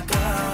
acabar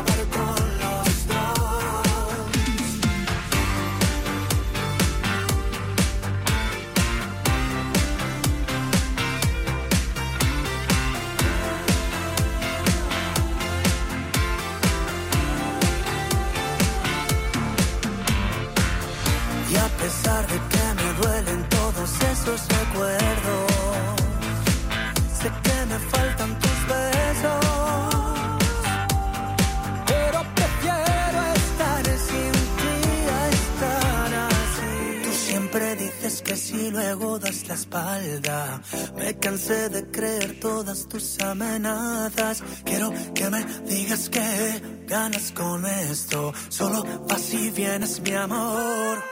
luego das la espalda. Me cansé de creer todas tus amenazas. Quiero que me digas que ganas con esto. Solo vas y vienes, mi amor.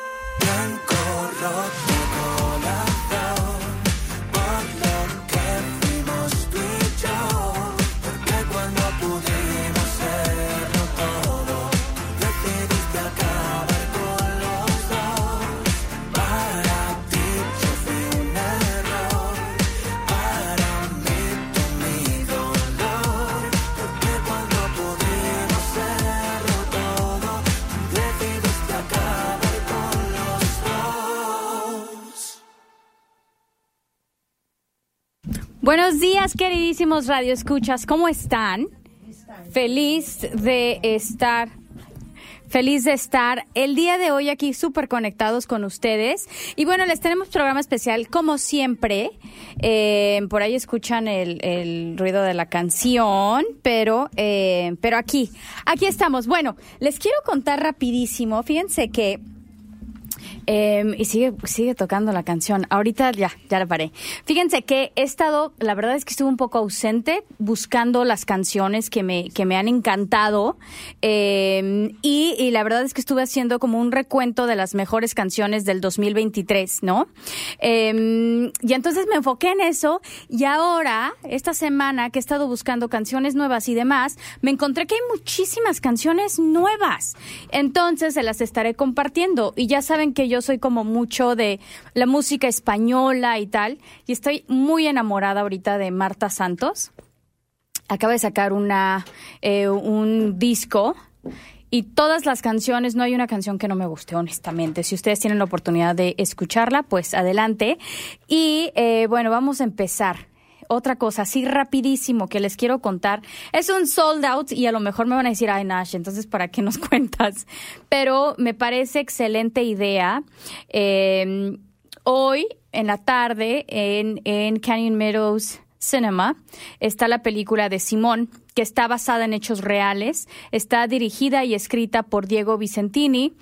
Blanco roto Buenos días, queridísimos Radio Escuchas, ¿cómo están? Feliz de estar. Feliz de estar el día de hoy aquí súper conectados con ustedes. Y bueno, les tenemos programa especial como siempre. Eh, por ahí escuchan el, ruido de la canción, pero, eh, pero aquí, aquí estamos. Bueno, les quiero contar rapidísimo. Fíjense que eh, y sigue, sigue tocando la canción. Ahorita ya, ya la paré. Fíjense que he estado, la verdad es que estuve un poco ausente buscando las canciones que me, que me han encantado. Eh, y, la verdad es que estuve haciendo como un recuento de las mejores canciones del 2023, ¿no? Eh, y entonces me enfoqué en eso. Y ahora, esta semana que he estado buscando canciones nuevas y demás, me encontré que hay muchísimas canciones nuevas. Entonces se las estaré compartiendo. Y ya saben que yo soy como mucho de la música española y tal. Y estoy muy enamorada ahorita de Marta Santos. Acaba de sacar una, eh, un disco. Y todas las canciones, no hay una canción que no me guste, honestamente. Si ustedes tienen la oportunidad de escucharla, pues adelante. Y eh, bueno, vamos a empezar otra cosa así rapidísimo que les quiero contar. Es un sold out y a lo mejor me van a decir, ay Nash, entonces ¿para qué nos cuentas? Pero me parece excelente idea. Eh, hoy en la tarde en, en Canyon Meadows Cinema está la película de Simón, que está basada en hechos reales. Está dirigida y escrita por Diego Vicentini.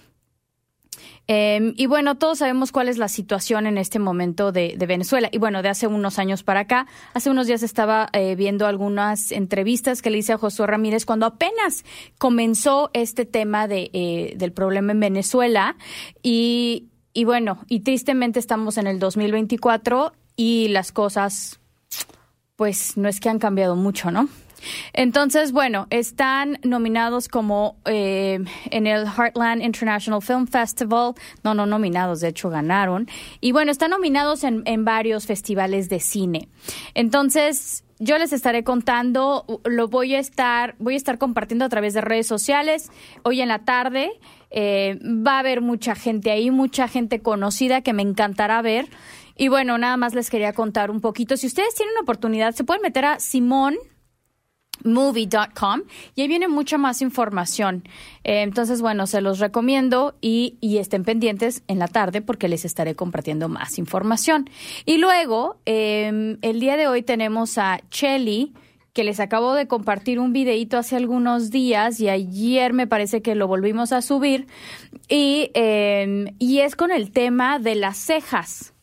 Eh, y bueno, todos sabemos cuál es la situación en este momento de, de, Venezuela. Y bueno, de hace unos años para acá, hace unos días estaba eh, viendo algunas entrevistas que le hice a Josué Ramírez cuando apenas comenzó este tema de, eh, del problema en Venezuela. Y, y bueno, y tristemente estamos en el 2024 y las cosas, pues no es que han cambiado mucho, ¿no? Entonces, bueno, están nominados como eh, en el Heartland International Film Festival. No, no nominados, de hecho ganaron. Y bueno, están nominados en, en varios festivales de cine. Entonces, yo les estaré contando, lo voy a estar, voy a estar compartiendo a través de redes sociales. Hoy en la tarde eh, va a haber mucha gente ahí, mucha gente conocida que me encantará ver. Y bueno, nada más les quería contar un poquito. Si ustedes tienen oportunidad, se pueden meter a Simón movie.com y ahí viene mucha más información. Eh, entonces, bueno, se los recomiendo y, y, estén pendientes en la tarde porque les estaré compartiendo más información. Y luego, eh, el día de hoy tenemos a Chelly que les acabo de compartir un videito hace algunos días y ayer me parece que lo volvimos a subir y, eh, y es con el tema de las cejas.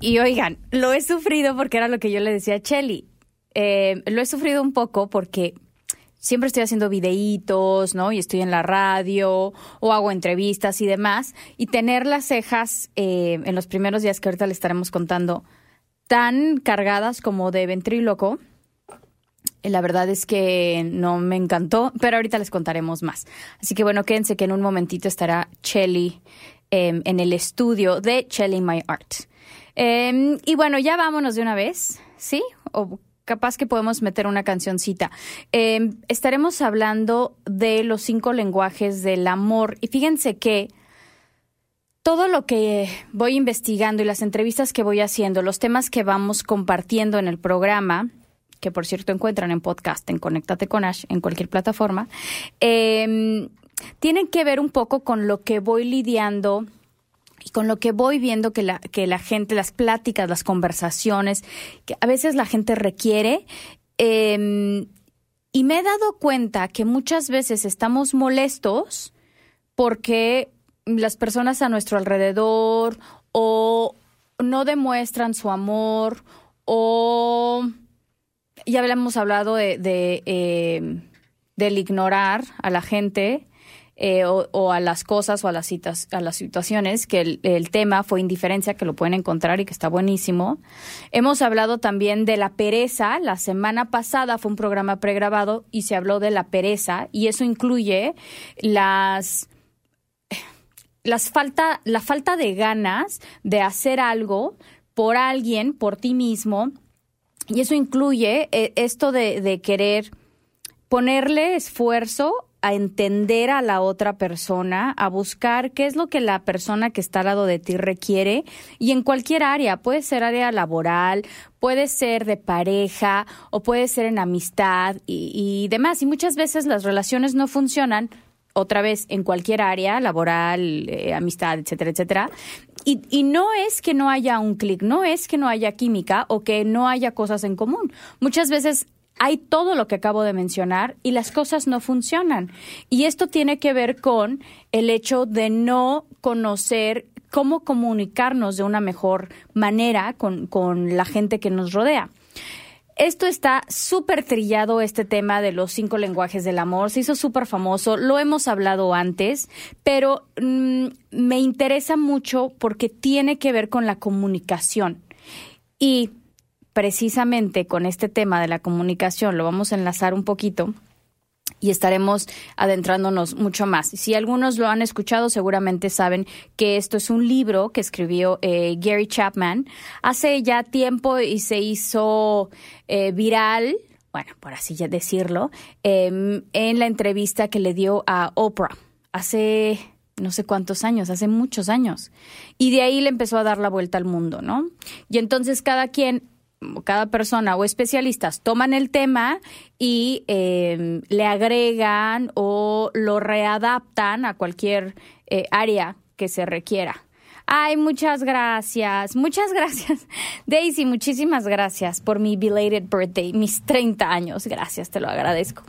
Y oigan, lo he sufrido porque era lo que yo le decía a Chelly eh, lo he sufrido un poco porque siempre estoy haciendo videitos, ¿no? Y estoy en la radio o hago entrevistas y demás. Y tener las cejas eh, en los primeros días que ahorita le estaremos contando tan cargadas como de ventríloco. La verdad es que no me encantó, pero ahorita les contaremos más. Así que bueno, quédense que en un momentito estará Chelly eh, en el estudio de Chelly My Art. Eh, y bueno, ya vámonos de una vez, ¿sí? ¿O capaz que podemos meter una cancioncita. Em, estaremos hablando de los cinco lenguajes del amor. Y fíjense que todo lo que voy investigando y las entrevistas que voy haciendo, los temas que vamos compartiendo en el programa, que por cierto encuentran en podcast, en Conéctate con Ash, en cualquier plataforma, em, tienen que ver un poco con lo que voy lidiando y con lo que voy viendo que la, que la gente, las pláticas, las conversaciones, que a veces la gente requiere. Em, y me he dado cuenta que muchas veces estamos molestos porque las personas a nuestro alrededor o no demuestran su amor o ya habíamos hablado de, em, del ignorar a la gente eh, o, a las cosas o a las, citas, a las situaciones, que el, tema fue indiferencia, que lo pueden encontrar y que está buenísimo. Hemos hablado también de la pereza. La semana pasada fue un programa pregrabado y se habló de la pereza y eso incluye las las falta, la falta de ganas de hacer algo por alguien, por ti mismo, y eso incluye eh, esto de querer ponerle esfuerzo a entender a la otra persona, a buscar qué es lo que la persona que está al lado de ti requiere y en cualquier área, puede ser área laboral, puede ser de pareja o puede ser en amistad y, demás. Y muchas veces las relaciones no funcionan otra vez en cualquier área, laboral, eh, amistad, etcétera, etcétera. Y, y, no es que no haya un clic, no es que no haya química o que no haya cosas en común. Muchas veces hay todo lo que acabo de mencionar y las cosas no funcionan. Y esto tiene que ver con el hecho de no conocer cómo comunicarnos de una mejor manera con, con la gente que nos rodea. Esto está súper trillado, este tema de los cinco lenguajes del amor. Se hizo súper famoso, lo hemos hablado antes, pero mm, me interesa mucho porque tiene que ver con la comunicación. Y precisamente con este tema de la comunicación lo vamos a enlazar un poquito y estaremos adentrándonos mucho más. Si algunos lo han escuchado, seguramente saben que esto es un libro que escribió eh, Gary Chapman hace ya tiempo y se hizo eh, viral, bueno, por así decirlo, em, en la entrevista que le dio a Oprah hace no sé cuántos años, hace muchos años. Y de ahí le empezó a dar la vuelta al mundo, ¿no? Y entonces cada quien cada persona o especialistas toman el tema y em, le agregan o lo readaptan a cualquier eh, área que se requiera. Ay, muchas gracias, muchas gracias. Daisy, muchísimas gracias por mi belated birthday, mis 30 años. Gracias, te lo agradezco.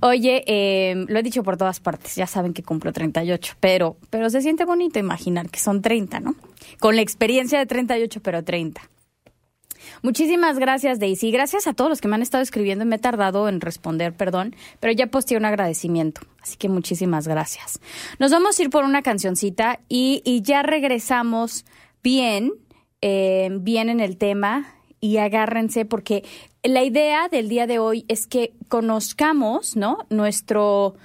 Oye, em, lo he dicho por todas partes, ya saben que cumplo 38, pero, pero se siente bonito imaginar que son 30, ¿no? Con la experiencia de 38, pero 30. Muchísimas gracias, Daisy. Gracias a todos los que me han estado escribiendo. Me he tardado en responder, perdón, pero ya posteé un agradecimiento. Así que muchísimas gracias. Nos vamos a ir por una cancioncita y, ya regresamos bien, eh, bien en el tema y agárrense porque la idea del día de hoy es que conozcamos, ¿no? Nuestro,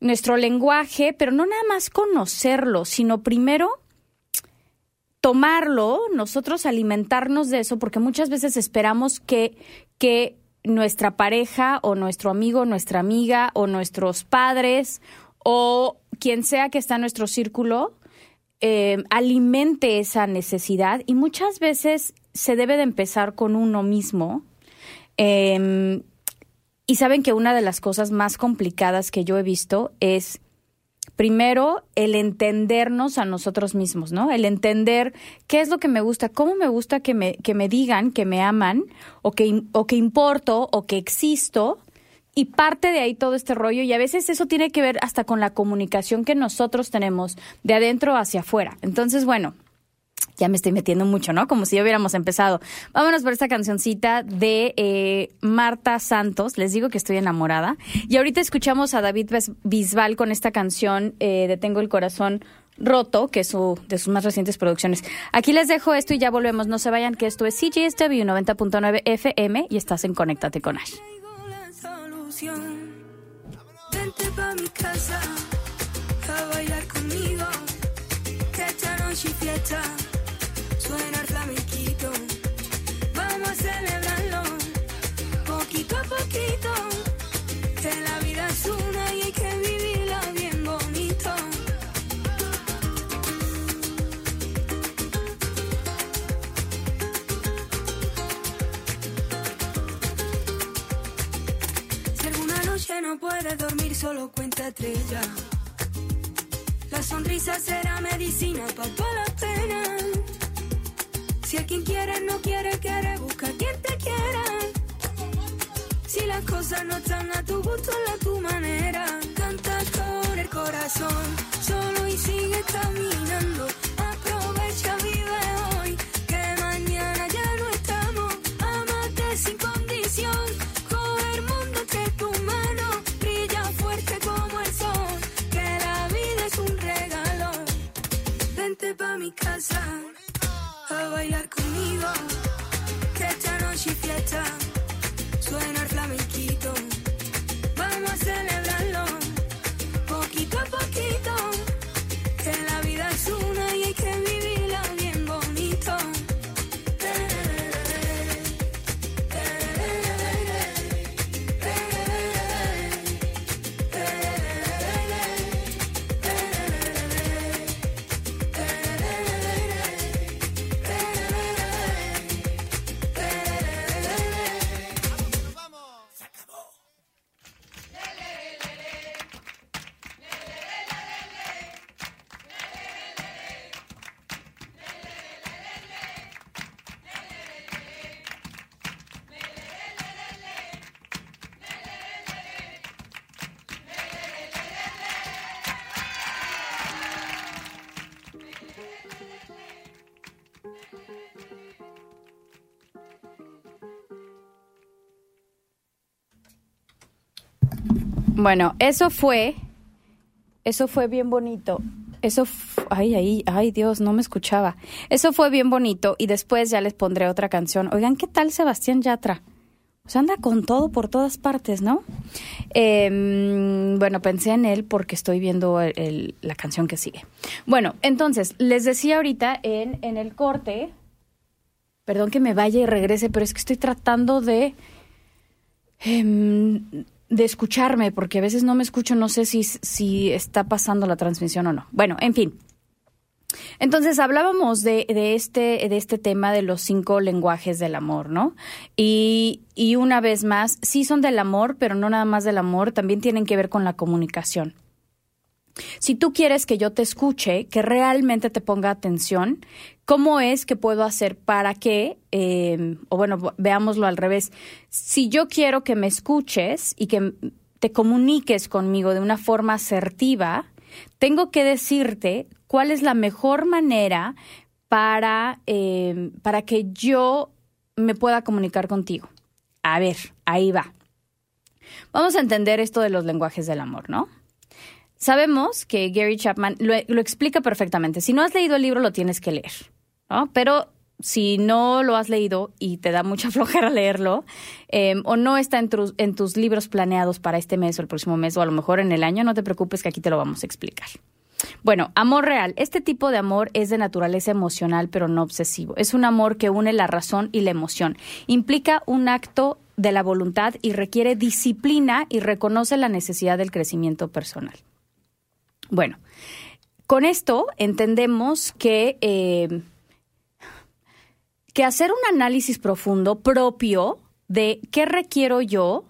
nuestro lenguaje, pero no nada más conocerlo, sino primero tomarlo, nosotros alimentarnos de eso, porque muchas veces esperamos que, que nuestra pareja o nuestro amigo, nuestra amiga o nuestros padres o quien sea que está en nuestro círculo eh, alimente esa necesidad y muchas veces se debe de empezar con uno mismo. Em, y saben que una de las cosas más complicadas que yo he visto es primero el entendernos a nosotros mismos, ¿no? El entender qué es lo que me gusta, cómo me gusta que me, que me digan que me aman o que, o que importo o que existo. Y parte de ahí todo este rollo y a veces eso tiene que ver hasta con la comunicación que nosotros tenemos de adentro hacia afuera. Entonces, bueno, ya me estoy metiendo mucho, ¿no? Como si ya hubiéramos empezado. Vámonos por esta cancioncita de eh, Marta Santos. Les digo que estoy enamorada. Y ahorita escuchamos a David Bisbal con esta canción eh, de Tengo el corazón roto, que es su, de sus más recientes producciones. Aquí les dejo esto y ya volvemos. No se vayan, que esto es CGSW 90.9 FM y estás en Conéctate con Ash. Poquito a que la vida es una y hay que vivirla bien bonito. Si alguna noche no puedes dormir, solo cuenta estrella. La sonrisa será medicina para toda la pena. Si a quien quieres no quiere, quiere, busca quien te quiera. Si las cosas no están a tu gusto, a tu manera. Canta con el corazón, solo y sigue caminando. Aprovecha, vive hoy, que mañana ya no estamos. Amate sin condición, coge el mundo entre tus manos. Brilla fuerte como el sol, que la vida es un regalo. Vente pa' mi casa a bailar conmigo. Que esta noche fiesta Bueno, eso fue, eso fue bien bonito. Eso, ay, ay, ay, Dios, no me escuchaba. Eso fue bien bonito y después ya les pondré otra canción. Oigan, ¿qué tal Sebastián Yatra? Pues anda con todo por todas partes, ¿no? Em, bueno, pensé en él porque estoy viendo la canción que sigue. Bueno, entonces, les decía ahorita en, en el corte, perdón que me vaya y regrese, pero es que estoy tratando de em, de escucharme, porque a veces no me escucho, no sé si, si está pasando la transmisión o no. Bueno, en fin. Entonces hablábamos de, de este, de este tema de los cinco lenguajes del amor, ¿no? Y, y una vez más, sí son del amor, pero no nada más del amor, también tienen que ver con la comunicación. Si tú quieres que yo te escuche, que realmente te ponga atención, ¿cómo es que puedo hacer para que, eh, o bueno, veámoslo al revés, si yo quiero que me escuches y que te comuniques conmigo de una forma asertiva, tengo que decirte cuál es la mejor manera para, eh, para que yo me pueda comunicar contigo. A ver, ahí va. Vamos a entender esto de los lenguajes del amor, ¿no? Sabemos que Gary Chapman lo, explica perfectamente. Si no has leído el libro, lo tienes que leer, ¿no? Pero si no lo has leído y te da mucha flojera leerlo, eh, o no está en tus libros planeados para este mes o el próximo mes, o a lo mejor en el año, no te preocupes que aquí te lo vamos a explicar. Bueno, amor real. Este tipo de amor es de naturaleza emocional, pero no obsesivo. Es un amor que une la razón y la emoción. Implica un acto de la voluntad y requiere disciplina y reconoce la necesidad del crecimiento personal. Bueno, con esto entendemos que, eh, que hacer un análisis profundo propio de qué requiero yo.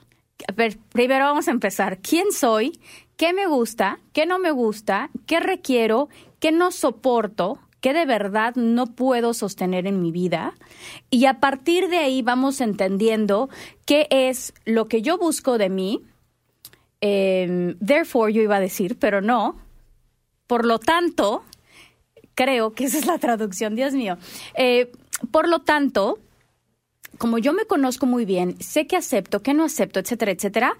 Ver, primero vamos a empezar. ¿Quién soy? ¿Qué me gusta? ¿Qué no me gusta? ¿Qué requiero? ¿Qué no soporto? ¿Qué de verdad no puedo sostener en mi vida? Y a partir de ahí vamos entendiendo qué es lo que yo busco de mí. Eh, therefore, yo iba a decir, pero no. Por lo tanto, creo que esa es la traducción, Dios mío. Eh, por lo tanto, como yo me conozco muy bien, sé qué acepto, qué no acepto, etcétera, etcétera,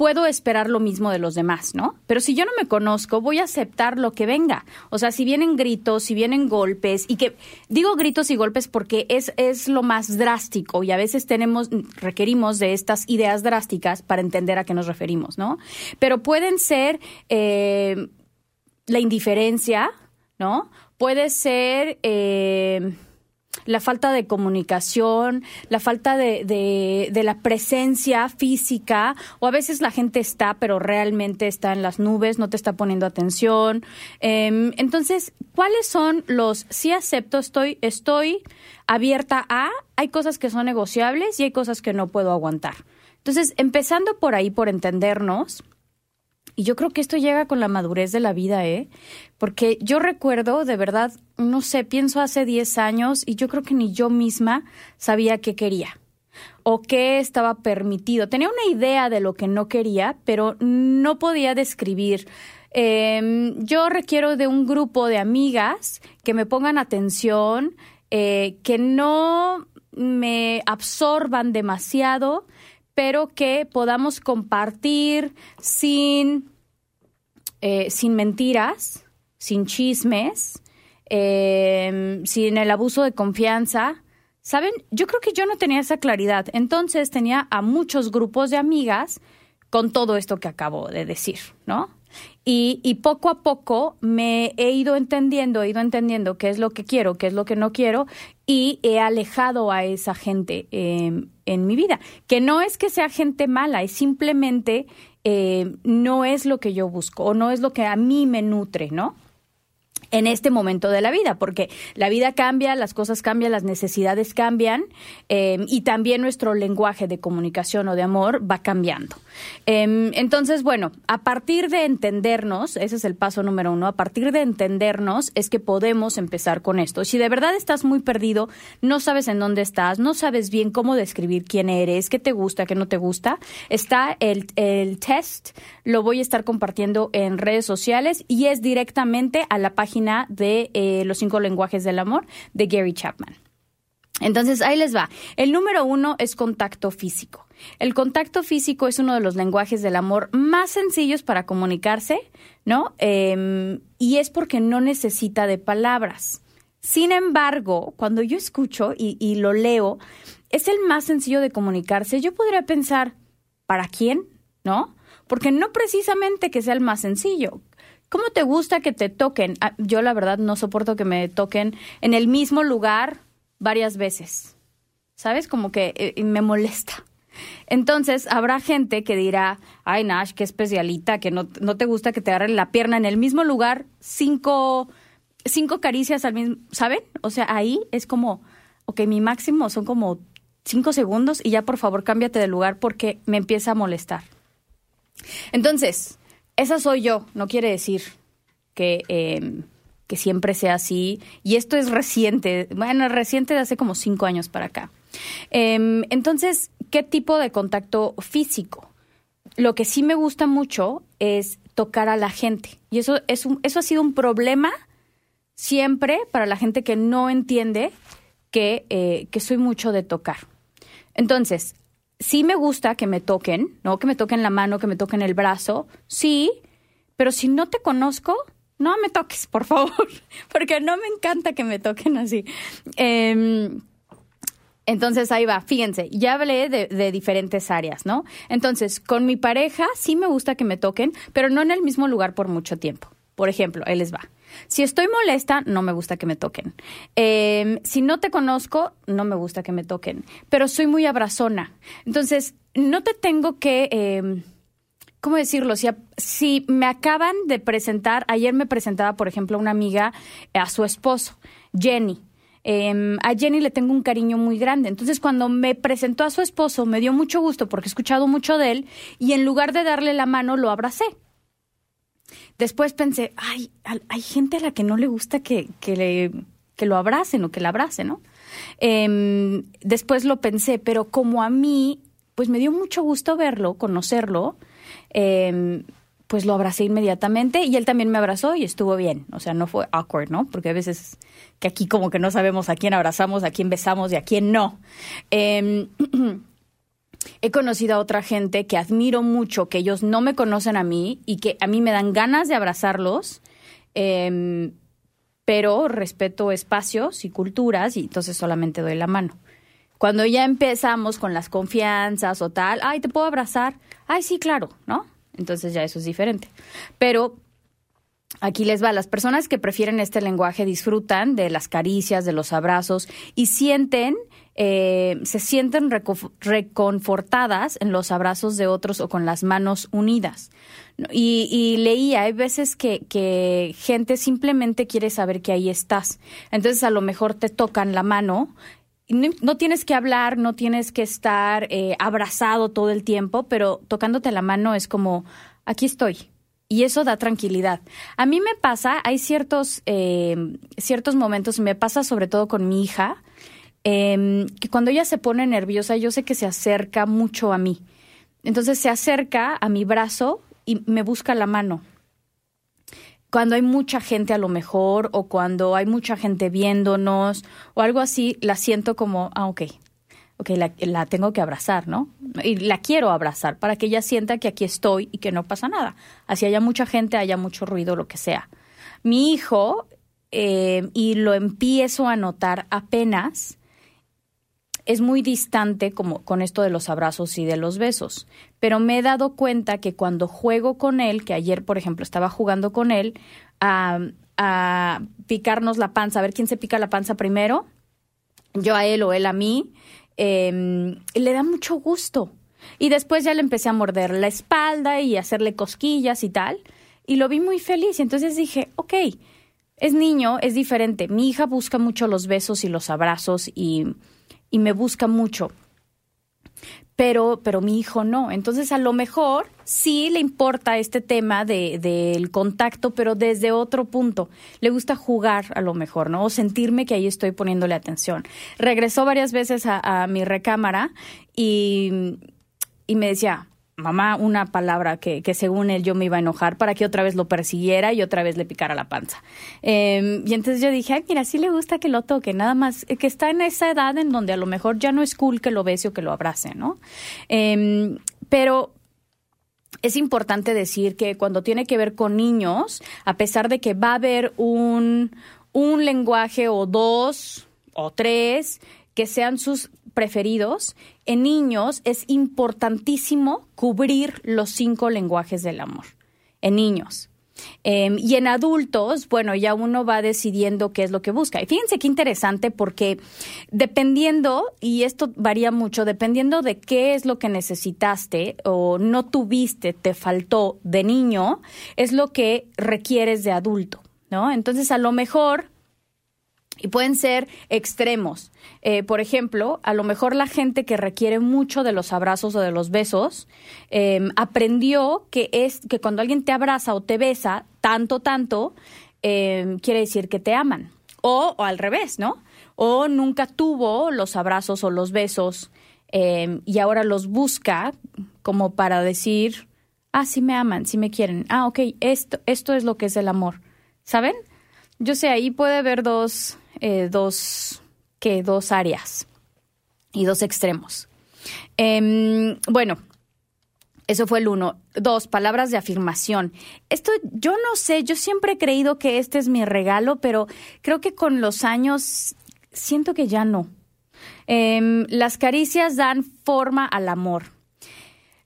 puedo esperar lo mismo de los demás, ¿no? Pero si yo no me conozco, voy a aceptar lo que venga. O sea, si vienen gritos, si vienen golpes, y que digo gritos y golpes porque es, es lo más drástico y a veces tenemos, requerimos de estas ideas drásticas para entender a qué nos referimos, ¿no? Pero pueden ser eh, la indiferencia, ¿no? Puede ser... Eh, la falta de comunicación, la falta de, de, la presencia física, o a veces la gente está, pero realmente está en las nubes, no te está poniendo atención. Em, entonces, ¿cuáles son los, sí acepto, estoy, estoy abierta a, hay cosas que son negociables y hay cosas que no puedo aguantar? Entonces, empezando por ahí, por entendernos, y yo creo que esto llega con la madurez de la vida, ¿eh? Porque yo recuerdo, de verdad, no sé, pienso hace 10 años y yo creo que ni yo misma sabía qué quería o qué estaba permitido. Tenía una idea de lo que no quería, pero no podía describir. Em, yo requiero de un grupo de amigas que me pongan atención, eh, que no me absorban demasiado, pero que podamos compartir sin, eh, sin mentiras, sin chismes, em, sin el abuso de confianza. ¿Saben? Yo creo que yo no tenía esa claridad. Entonces tenía a muchos grupos de amigas con todo esto que acabo de decir, ¿no? Y, poco a poco me he ido entendiendo, he ido entendiendo qué es lo que quiero, qué es lo que no quiero, y he alejado a esa gente em, en mi vida. Que no es que sea gente mala, es simplemente eh, no es lo que yo busco o no es lo que a mí me nutre, ¿no? en este momento de la vida, porque la vida cambia, las cosas cambian, las necesidades cambian em, y también nuestro lenguaje de comunicación o de amor va cambiando. Em, entonces, bueno, a partir de entendernos, ese es el paso número uno, a partir de entendernos es que podemos empezar con esto. Si de verdad estás muy perdido, no sabes en dónde estás, no sabes bien cómo describir quién eres, qué te gusta, qué no te gusta, está el, el test, lo voy a estar compartiendo en redes sociales y es directamente a la página de eh, Los cinco lenguajes del amor de Gary Chapman. Entonces, ahí les va. El número uno es contacto físico. El contacto físico es uno de los lenguajes del amor más sencillos para comunicarse, ¿no? Em, y es porque no necesita de palabras. Sin embargo, cuando yo escucho y, y lo leo, es el más sencillo de comunicarse. Yo podría pensar, ¿para quién? ¿No? Porque no precisamente que sea el más sencillo. ¿Cómo te gusta que te toquen? Ah, yo la verdad no soporto que me toquen en el mismo lugar varias veces. ¿Sabes? Como que eh, me molesta. Entonces, habrá gente que dirá, ay, Nash, qué especialita, que no, no te gusta que te agarren la pierna en el mismo lugar, cinco, cinco caricias al mismo, ¿saben? O sea, ahí es como, ok, mi máximo son como cinco segundos y ya por favor cámbiate de lugar porque me empieza a molestar. Entonces, esa soy yo, no quiere decir que, em, que siempre sea así. Y esto es reciente, bueno, reciente de hace como cinco años para acá. Em, entonces, ¿qué tipo de contacto físico? Lo que sí me gusta mucho es tocar a la gente. Y eso, es eso ha sido un problema siempre para la gente que no entiende que, eh, que soy mucho de tocar. Entonces, sí me gusta que me toquen, ¿no? Que me toquen la mano, que me toquen el brazo, sí, pero si no te conozco, no me toques, por favor, porque no me encanta que me toquen así. Em, entonces ahí va, fíjense, ya hablé de, diferentes áreas, ¿no? Entonces, con mi pareja sí me gusta que me toquen, pero no en el mismo lugar por mucho tiempo. Por ejemplo, él les va. Si estoy molesta, no me gusta que me toquen. Em, si no te conozco, no me gusta que me toquen. Pero soy muy abrazona. Entonces, no te tengo que... Eh, ¿Cómo decirlo? Si, me acaban de presentar, ayer me presentaba, por ejemplo, una amiga a su esposo, Jenny. Em, a Jenny le tengo un cariño muy grande. Entonces, cuando me presentó a su esposo, me dio mucho gusto porque he escuchado mucho de él y en lugar de darle la mano, lo abracé. Después pensé, ay, hay gente a la que no le gusta que, que, le, que lo abracen o que la abracen, ¿no? Em, después lo pensé, pero como a mí, pues me dio mucho gusto verlo, conocerlo, em, pues lo abracé inmediatamente y él también me abrazó y estuvo bien. O sea, no fue awkward, ¿no? Porque a veces que aquí como que no sabemos a quién abrazamos, a quién besamos y a quién no. Eh, he conocido a otra gente que admiro mucho, que ellos no me conocen a mí y que a mí me dan ganas de abrazarlos, em, pero respeto espacios y culturas y entonces solamente doy la mano. Cuando ya empezamos con las confianzas o tal, ay, ¿te puedo abrazar? Ay, sí, claro, ¿no? Entonces ya eso es diferente. Pero Aquí les va, las personas que prefieren este lenguaje disfrutan de las caricias, de los abrazos y sienten, eh, se sienten reconfortadas en los abrazos de otros o con las manos unidas. Y, y leía, hay veces que, que, gente simplemente quiere saber que ahí estás. Entonces a lo mejor te tocan la mano. No, tienes que hablar, no tienes que estar eh, abrazado todo el tiempo, pero tocándote la mano es como, aquí estoy, y eso da tranquilidad. A mí me pasa, hay ciertos, eh, ciertos momentos, me pasa sobre todo con mi hija, em, que cuando ella se pone nerviosa, yo sé que se acerca mucho a mí. Entonces se acerca a mi brazo y me busca la mano. Cuando hay mucha gente a lo mejor, o cuando hay mucha gente viéndonos, o algo así, la siento como, ah, ok, ok, la, tengo que abrazar, ¿no? Y la quiero abrazar para que ella sienta que aquí estoy y que no pasa nada. Así haya mucha gente, haya mucho ruido, lo que sea. Mi hijo, eh, y lo empiezo a notar apenas, es muy distante como con esto de los abrazos y de los besos, pero me he dado cuenta que cuando juego con él, que ayer, por ejemplo, estaba jugando con él, a, picarnos la panza, a ver quién se pica la panza primero, yo a él o él a mí, eh, le da mucho gusto. Y después ya le empecé a morder la espalda y hacerle cosquillas y tal. Y lo vi muy feliz. Y entonces dije, ok, es niño, es diferente. Mi hija busca mucho los besos y los abrazos y, y me busca mucho pero, pero mi hijo no. Entonces, a lo mejor sí le importa este tema del de, contacto, pero desde otro punto. Le gusta jugar a lo mejor, ¿no? O sentirme que ahí estoy poniéndole atención. Regresó varias veces a, a mi recámara y, y me decía, mamá una palabra que, que, según él yo me iba a enojar para que otra vez lo persiguiera y otra vez le picara la panza. Eh, y entonces yo dije, ay, mira, sí le gusta que lo toque, nada más que está en esa edad en donde a lo mejor ya no es cool que lo bese o que lo abrace, ¿no? Eh, pero es importante decir que cuando tiene que ver con niños, a pesar de que va a haber un, un lenguaje o dos o tres que sean sus preferidos, en niños es importantísimo cubrir los cinco lenguajes del amor. En niños. Em, y en adultos, bueno, ya uno va decidiendo qué es lo que busca. Y fíjense qué interesante porque dependiendo, y esto varía mucho, dependiendo de qué es lo que necesitaste o no tuviste, te faltó de niño, es lo que requieres de adulto, ¿no? Entonces, a lo mejor y pueden ser extremos. Eh, por ejemplo, a lo mejor la gente que requiere mucho de los abrazos o de los besos em, aprendió que es que cuando alguien te abraza o te besa tanto, tanto, em, quiere decir que te aman. O, o, al revés, ¿no? O nunca tuvo los abrazos o los besos em, y ahora los busca como para decir, ah, sí me aman, sí me quieren. Ah, ok, esto, esto es lo que es el amor. ¿Saben? Yo sé, ahí puede haber dos, eh, dos, que dos áreas y dos extremos. Em, bueno, eso fue el uno. Dos, palabras de afirmación. Esto yo no sé, yo siempre he creído que este es mi regalo, pero creo que con los años siento que ya no. Em, las caricias dan forma al amor.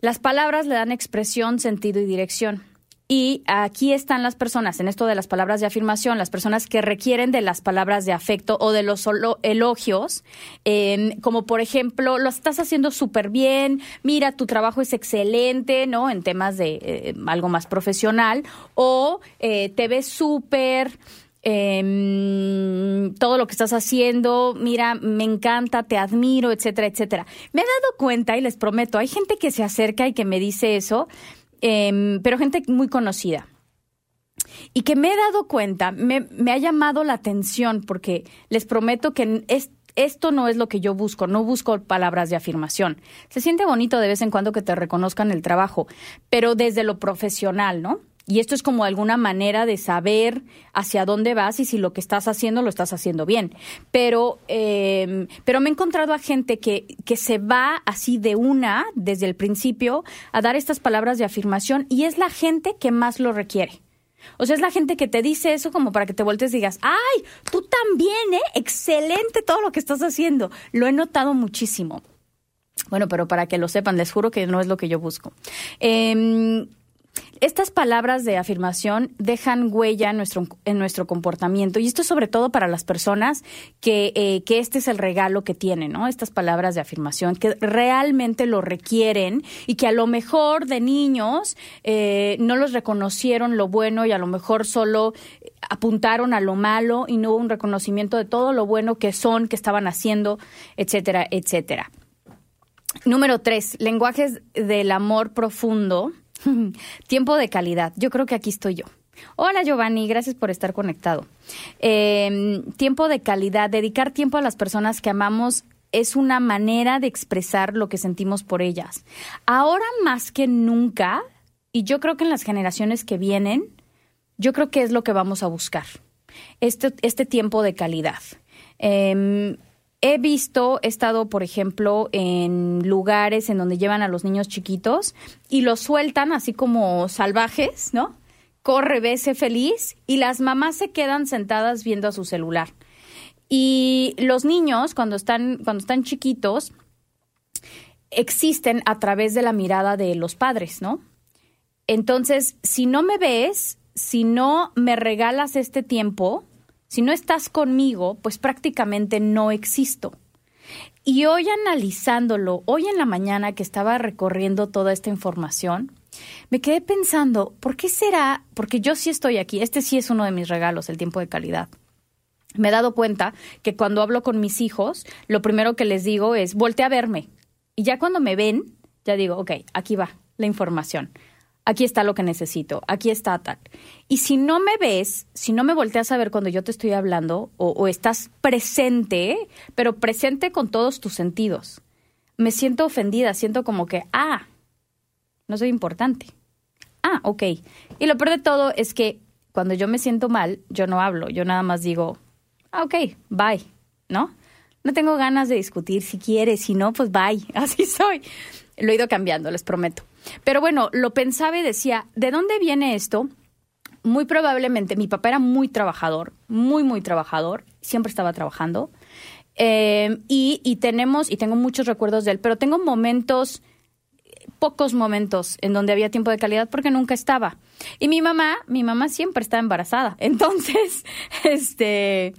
Las palabras le dan expresión, sentido y dirección. Y aquí están las personas, en esto de las palabras de afirmación, las personas que requieren de las palabras de afecto o de los elogios, como por ejemplo, lo estás haciendo súper bien, mira, tu trabajo es excelente, ¿no? En temas de eh, algo más profesional, o eh, te ves súper, em, todo lo que estás haciendo, mira, me encanta, te admiro, etcétera, etcétera. Me he dado cuenta y les prometo, hay gente que se acerca y que me dice eso Em, pero gente muy conocida. Y que me he dado cuenta, me, ha llamado la atención porque les prometo que esto no es lo que yo busco, no busco palabras de afirmación. Se siente bonito de vez en cuando que te reconozcan el trabajo, pero desde lo profesional, ¿no? Y esto es como alguna manera de saber hacia dónde vas y si lo que estás haciendo lo estás haciendo bien. Pero, eh, pero me he encontrado a gente que, que se va así de una, desde el principio, a dar estas palabras de afirmación y es la gente que más lo requiere. O sea, es la gente que te dice eso como para que te voltees y digas, ay, tú también, ¿eh? Excelente todo lo que estás haciendo. Lo he notado muchísimo. Bueno, pero para que lo sepan, les juro que no es lo que yo busco. Eh, estas palabras de afirmación dejan huella en nuestro, en nuestro comportamiento y esto sobre todo para las personas que, eh, que este es el regalo que tienen, ¿no? Estas palabras de afirmación que realmente lo requieren y que a lo mejor de niños eh, no los reconocieron lo bueno y a lo mejor solo apuntaron a lo malo y no hubo un reconocimiento de todo lo bueno que son, que estaban haciendo, etcétera, etcétera. Número tres, lenguajes del amor profundo. Tiempo de calidad. Yo creo que aquí estoy yo. Hola Giovanni, gracias por estar conectado. Em, tiempo de calidad. Dedicar tiempo a las personas que amamos es una manera de expresar lo que sentimos por ellas. Ahora más que nunca, y yo creo que en las generaciones que vienen, yo creo que es lo que vamos a buscar. Este, este tiempo de calidad. Em, he visto, he estado, por ejemplo, en lugares en donde llevan a los niños chiquitos y los sueltan así como salvajes, ¿no? Corre, vese feliz y las mamás se quedan sentadas viendo a su celular. Y los niños, cuando están, cuando están chiquitos, existen a través de la mirada de los padres, ¿no? Entonces, si no me ves, si no me regalas este tiempo, si no estás conmigo, pues prácticamente no existo. Y hoy analizándolo, hoy en la mañana que estaba recorriendo toda esta información, me quedé pensando, ¿por qué será? Porque yo sí estoy aquí, este sí es uno de mis regalos, el tiempo de calidad. Me he dado cuenta que cuando hablo con mis hijos, lo primero que les digo es, voltea a verme. Y ya cuando me ven, ya digo, ok, aquí va la información aquí está lo que necesito, aquí está tal. Y si no me ves, si no me volteas a ver cuando yo te estoy hablando, o, estás presente, pero presente con todos tus sentidos, me siento ofendida, siento como que, ah, no soy importante. Ah, ok. Y lo peor de todo es que cuando yo me siento mal, yo no hablo, yo nada más digo, ah, ok, bye, ¿no? No tengo ganas de discutir si quieres, si no, pues bye, así soy. Lo he ido cambiando, les prometo. Pero bueno, lo pensaba y decía, ¿de dónde viene esto? Muy probablemente mi papá era muy trabajador, muy, muy trabajador, siempre estaba trabajando. Eh, y, y tenemos, y tengo muchos recuerdos de él, pero tengo momentos, pocos momentos en donde había tiempo de calidad porque nunca estaba. Y mi mamá, mi mamá siempre estaba embarazada. Entonces, este,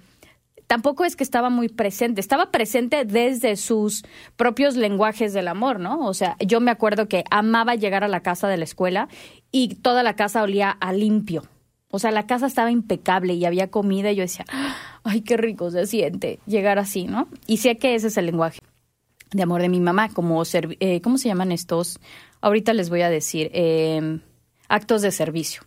tampoco es que estaba muy presente, estaba presente desde sus propios lenguajes del amor, ¿no? O sea, yo me acuerdo que amaba llegar a la casa de la escuela y toda la casa olía a limpio. O sea, la casa estaba impecable y había comida y yo decía, ay, qué rico se siente llegar así, ¿no? Y sé que ese es el lenguaje de amor de mi mamá, como, eh, ¿cómo se llaman estos? Ahorita les voy a decir, eh, actos de servicio.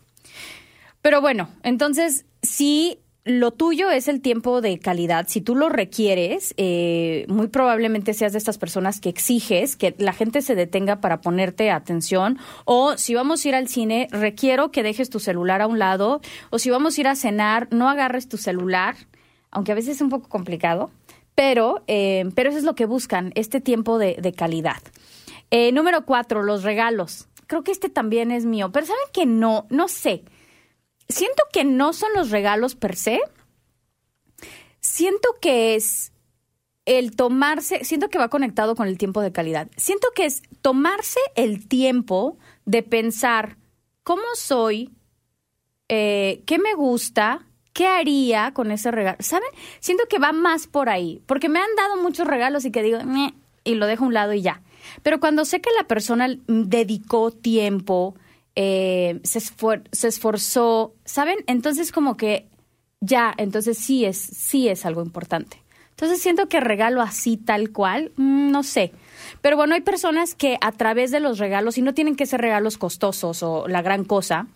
Pero bueno, entonces sí lo tuyo es el tiempo de calidad. Si tú lo requieres, eh, muy probablemente seas de estas personas que exiges que la gente se detenga para ponerte atención. O si vamos a ir al cine, requiero que dejes tu celular a un lado. O si vamos a ir a cenar, no agarres tu celular, aunque a veces es un poco complicado. Pero, eh, pero eso es lo que buscan, este tiempo de, calidad. Eh, número cuatro, los regalos. Creo que este también es mío, pero ¿saben que no? No sé siento que no son los regalos per se. Siento que es el tomarse, siento que va conectado con el tiempo de calidad. Siento que es tomarse el tiempo de pensar cómo soy, eh, qué me gusta, qué haría con ese regalo. ¿Saben? Siento que va más por ahí, porque me han dado muchos regalos y que digo, y lo dejo a un lado y ya. Pero cuando sé que la persona dedicó tiempo, eh, se, se esforzó, ¿saben? Entonces como que ya, entonces sí es, sí es algo importante. Entonces siento que regalo así tal cual, mm, no sé. Pero bueno, hay personas que a través de los regalos, y no tienen que ser regalos costosos o la gran cosa,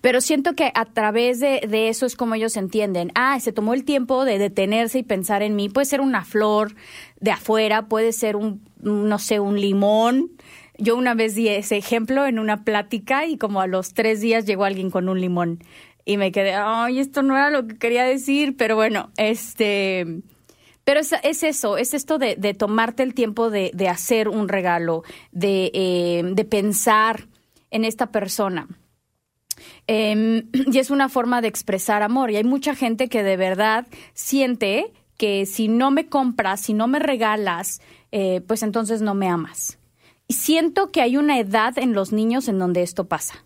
pero siento que a través de, de, eso es como ellos entienden. Ah, se tomó el tiempo de detenerse y pensar en mí. Puede ser una flor de afuera, puede ser un, no sé, un limón, yo una vez di ese ejemplo en una plática y como a los tres días llegó alguien con un limón y me quedé, ay, esto no era lo que quería decir, pero bueno, este... Pero es, eso, es esto de, tomarte el tiempo de, hacer un regalo, de, eh, pensar en esta persona. Em, y es una forma de expresar amor. Y hay mucha gente que de verdad siente que si no me compras, si no me regalas, eh, pues entonces no me amas siento que hay una edad en los niños en donde esto pasa.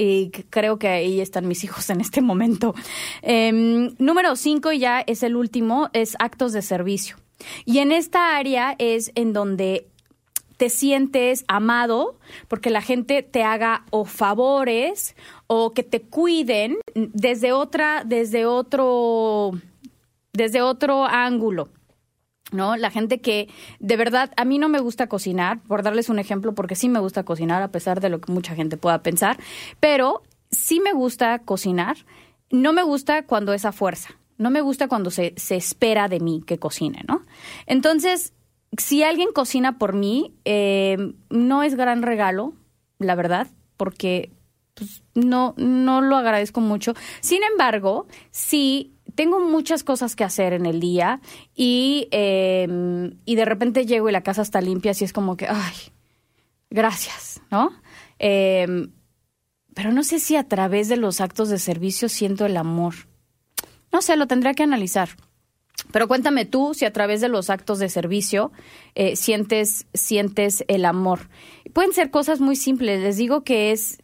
y creo que ahí están mis hijos en este momento. Em, número cinco ya es el último, es actos de servicio. Y en esta área es en donde te sientes amado porque la gente te haga o favores o que te cuiden desde otra, desde otro, desde otro ángulo. ¿No? La gente que de verdad, a mí no me gusta cocinar, por darles un ejemplo, porque sí me gusta cocinar, a pesar de lo que mucha gente pueda pensar, pero sí me gusta cocinar, no me gusta cuando es a fuerza, no me gusta cuando se, se espera de mí que cocine, ¿no? Entonces, si alguien cocina por mí, eh, no es gran regalo, la verdad, porque pues, no, no lo agradezco mucho. Sin embargo, sí tengo muchas cosas que hacer en el día y, em, y de repente llego y la casa está limpia, así es como que, ay, gracias, ¿no? Em, pero no sé si a través de los actos de servicio siento el amor. No sé, lo tendría que analizar. Pero cuéntame tú si a través de los actos de servicio eh, sientes, sientes el amor. Pueden ser cosas muy simples. Les digo que es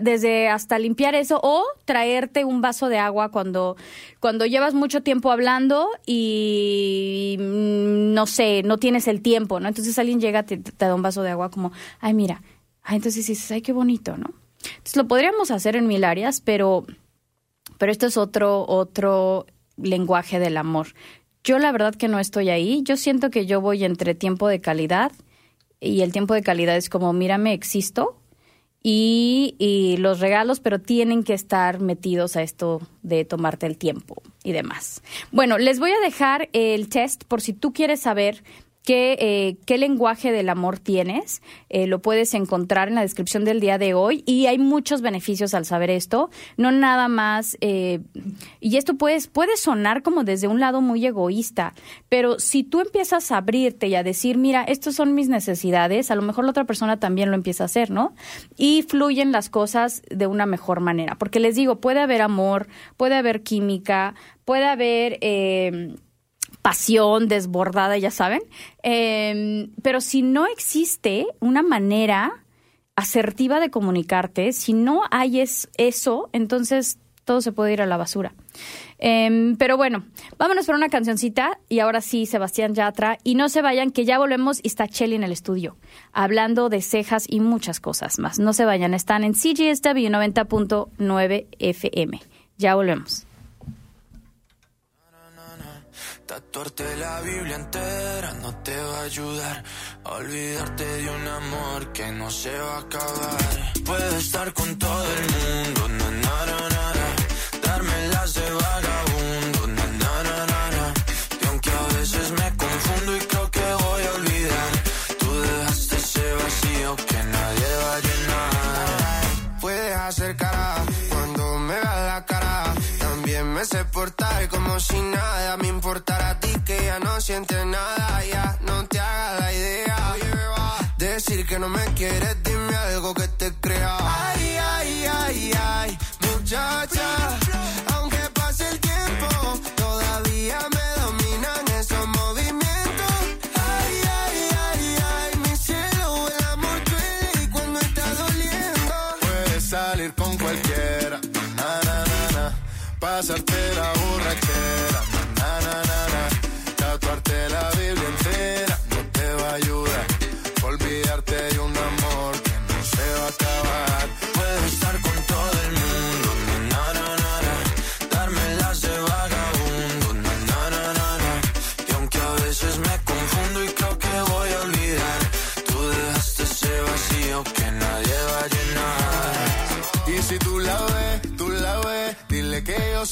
desde hasta limpiar eso o traerte un vaso de agua cuando, cuando llevas mucho tiempo hablando y mm, no sé, no tienes el tiempo, ¿no? Entonces alguien llega, te, te da un vaso de agua como, ay, mira, ay, entonces dices, ay, qué bonito, ¿no? Entonces lo podríamos hacer en mil áreas, pero, pero esto es otro, otro lenguaje del amor. Yo la verdad que no estoy ahí, yo siento que yo voy entre tiempo de calidad y el tiempo de calidad es como, mírame, existo, y, los regalos, pero tienen que estar metidos a esto de tomarte el tiempo y demás. Bueno, les voy a dejar el test por si tú quieres saber qué, eh, qué lenguaje del amor tienes. Eh, lo puedes encontrar en la descripción del día de hoy y hay muchos beneficios al saber esto. No nada más, eh, y esto puede, puede sonar como desde un lado muy egoísta, pero si tú empiezas a abrirte y a decir, mira, estas son mis necesidades, a lo mejor la otra persona también lo empieza a hacer, ¿no? Y fluyen las cosas de una mejor manera. Porque les digo, puede haber amor, puede haber química, puede haber pasión desbordada, ya saben. Em, pero si no existe una manera asertiva de comunicarte, si no hay eso, entonces todo se puede ir a la basura. Em, pero bueno, vámonos por una cancioncita y ahora sí, Sebastián Yatra. Y no se vayan, que ya volvemos y está Chelly en el estudio, hablando de cejas y muchas cosas más. No se vayan, están en CGSW 90.9 FM. Ya volvemos. Tatuarte la Biblia entera no te va a ayudar a olvidarte de un amor que no se va a acabar. Puedo estar con todo el mundo, na, na, na, darme las de vagabundo, como si nada me no sientes nada, ya no te hagas la idea. Decir que no me quieres, dime algo que te crea. Ay, ay, ay, ay, muchacha. Aunque pase el tiempo, todavía me dominan esos movimientos. Ay, ay, ay, ay, mi cielo, el amor duele cuando está doliendo. Puedes salir con cualquiera, na, na, na, na. pasarte la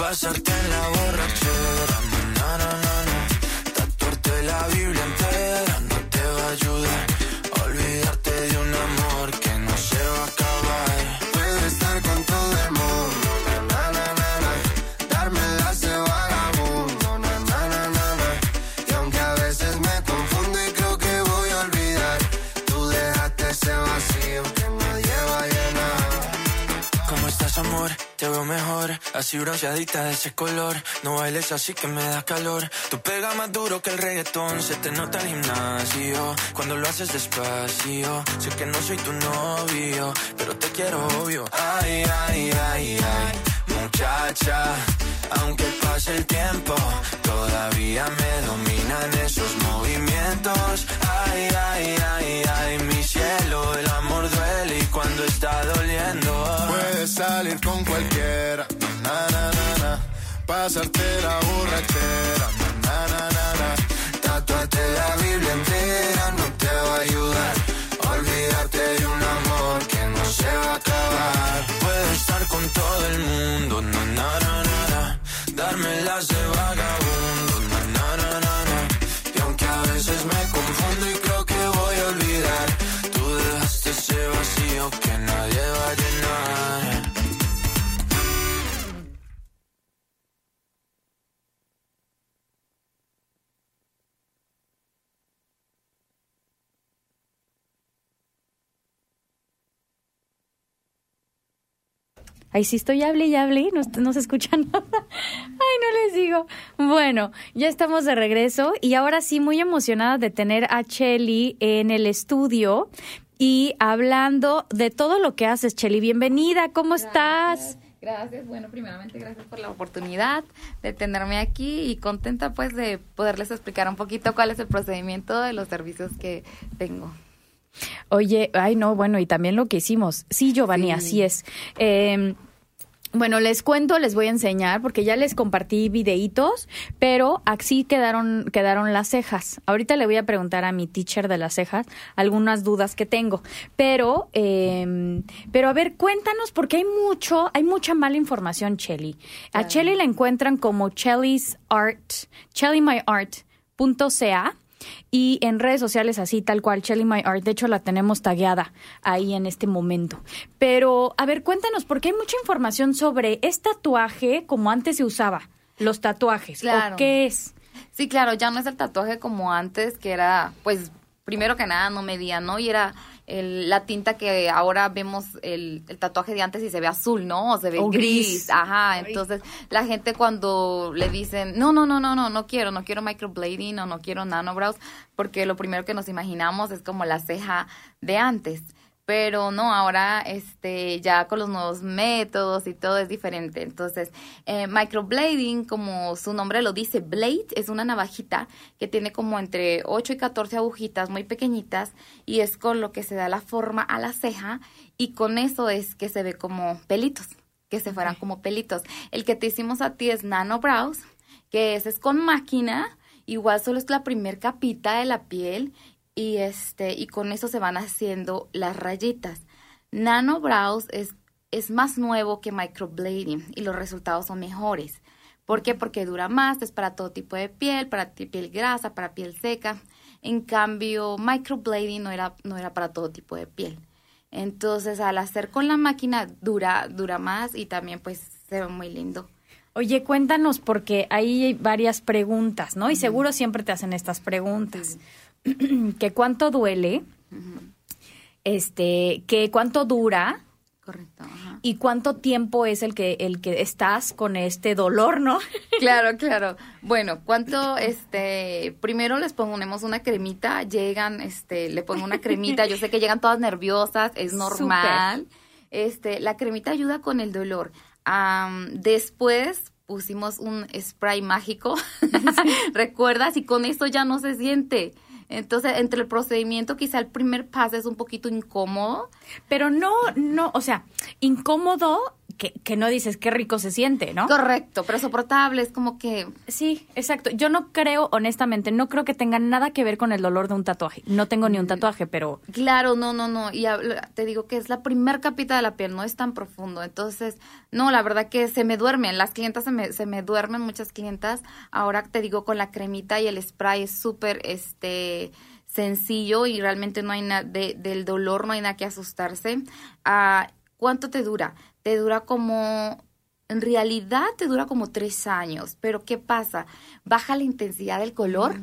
pasarte en la borrachera, na, na, na. Tatuarte la Biblia entera no te va a ayudar. Te veo mejor. Así bronceadita de ese color. No bailes así que me da calor. Tú pega más duro que el reggaetón. Se te nota el gimnasio. Cuando lo haces despacio. Sé que no soy tu novio, pero te quiero obvio. Ay, ay, ay, ay. Muchacha, aunque pase el tiempo, todavía me dominan esos movimientos. Ay, ay, ay, ay, mi cielo, el amor duele y cuando está doliendo. Puedes salir con cualquiera, na, na, na, na. Pasarte la borrachera, Ahí sí estoy, hable y hable, no, no se escucha nada. Ay, no les digo. Bueno, ya estamos de regreso y ahora sí muy emocionada de tener a Chelly en el estudio y hablando de todo lo que haces, Chelly. Bienvenida, ¿cómo estás? Gracias, bueno, primeramente gracias por la oportunidad de tenerme aquí y contenta pues de poderles explicar un poquito cuál es el procedimiento de los servicios que tengo. Oye, ay no, bueno, y también lo que hicimos. Sí, Giovanni, Sí. así es. Eh, bueno, les cuento, les voy a enseñar, porque ya les compartí videitos, pero así quedaron, quedaron las cejas. Ahorita le voy a preguntar a mi teacher de las cejas algunas dudas que tengo. Pero, eh, pero a ver, cuéntanos, porque hay mucho, hay mucha mala información, Chelly. A Chelly la encuentran como Chelly's Art, ChellyMyArt.ca y en redes sociales así, tal cual, Shelly My Art. De hecho, la tenemos tagueada ahí en este momento. Pero, a ver, cuéntanos, porque hay mucha información sobre este tatuaje como antes se usaba, los tatuajes. Claro. ¿O qué es? Sí, claro, ya no es el tatuaje como antes, que era, pues, primero que nada no medía, ¿no? Y era el- la tinta que ahora vemos el, el tatuaje de antes y se ve azul, ¿no? O se ve gris. gris. Ajá, entonces la gente cuando le dicen, no, no, no, no, no, no quiero, no quiero microblading o no quiero nanobrows, porque lo primero que nos imaginamos es como la ceja de antes. Pero no, ahora este ya con los nuevos métodos y todo es diferente. Entonces, eh, microblading, como su nombre lo dice, blade es una navajita que tiene como entre 8 y 14 agujitas muy pequeñitas y es con lo que se da la forma a la ceja y con eso es que se ve como pelitos, que se fueran como pelitos. El que te hicimos a ti es nano brows, que ese es con máquina, igual solo es la primer capita de la piel y este y con eso se van haciendo las rayitas. Nano brows es es más nuevo que microblading y los resultados son mejores. ¿Por qué? Porque dura más, es para todo tipo de piel, para piel grasa, para piel seca. En cambio, microblading no era, no era para todo tipo de piel. Entonces, al hacer con la máquina, dura, dura más y también pues se ve muy lindo. Oye, cuéntanos, porque hay varias preguntas, ¿no? Y seguro siempre te hacen estas preguntas. que cuánto duele, este, que cuánto dura, Correcto. ajá. y cuánto tiempo es el que el que estás con este dolor, ¿no? Claro, claro. Bueno, ¿cuánto, este, primero les ponemos una cremita, llegan, este, le pongo una cremita, yo sé que llegan todas nerviosas, es normal. Este, la cremita ayuda con el dolor. Am, después pusimos un spray mágico, ¿recuerdas? Y con esto ya no se siente. Entonces, entre el procedimiento, quizá el primer paso es un poquito incómodo, Pero no, no, o sea, incómodo que, que no dices qué rico se siente, ¿no? correcto, pero soportable, es como que Sí, exacto. Yo no creo, honestamente, no creo que tenga nada que ver con el dolor de un tatuaje. No tengo ni un tatuaje, pero Claro, no, no, no. Y te digo que es la primer capita de la piel, no es tan profundo. Entonces, no, la verdad que se me duermen. Las clientas se me, se me duermen, muchas clientas. Ahora te digo, con la cremita y el spray es súper, este sencillo y realmente no hay nada de, del dolor, no hay nada que asustarse. Ah, ¿Cuánto te dura? Te dura como en realidad te dura como tres años, pero ¿qué pasa? Baja la intensidad del color.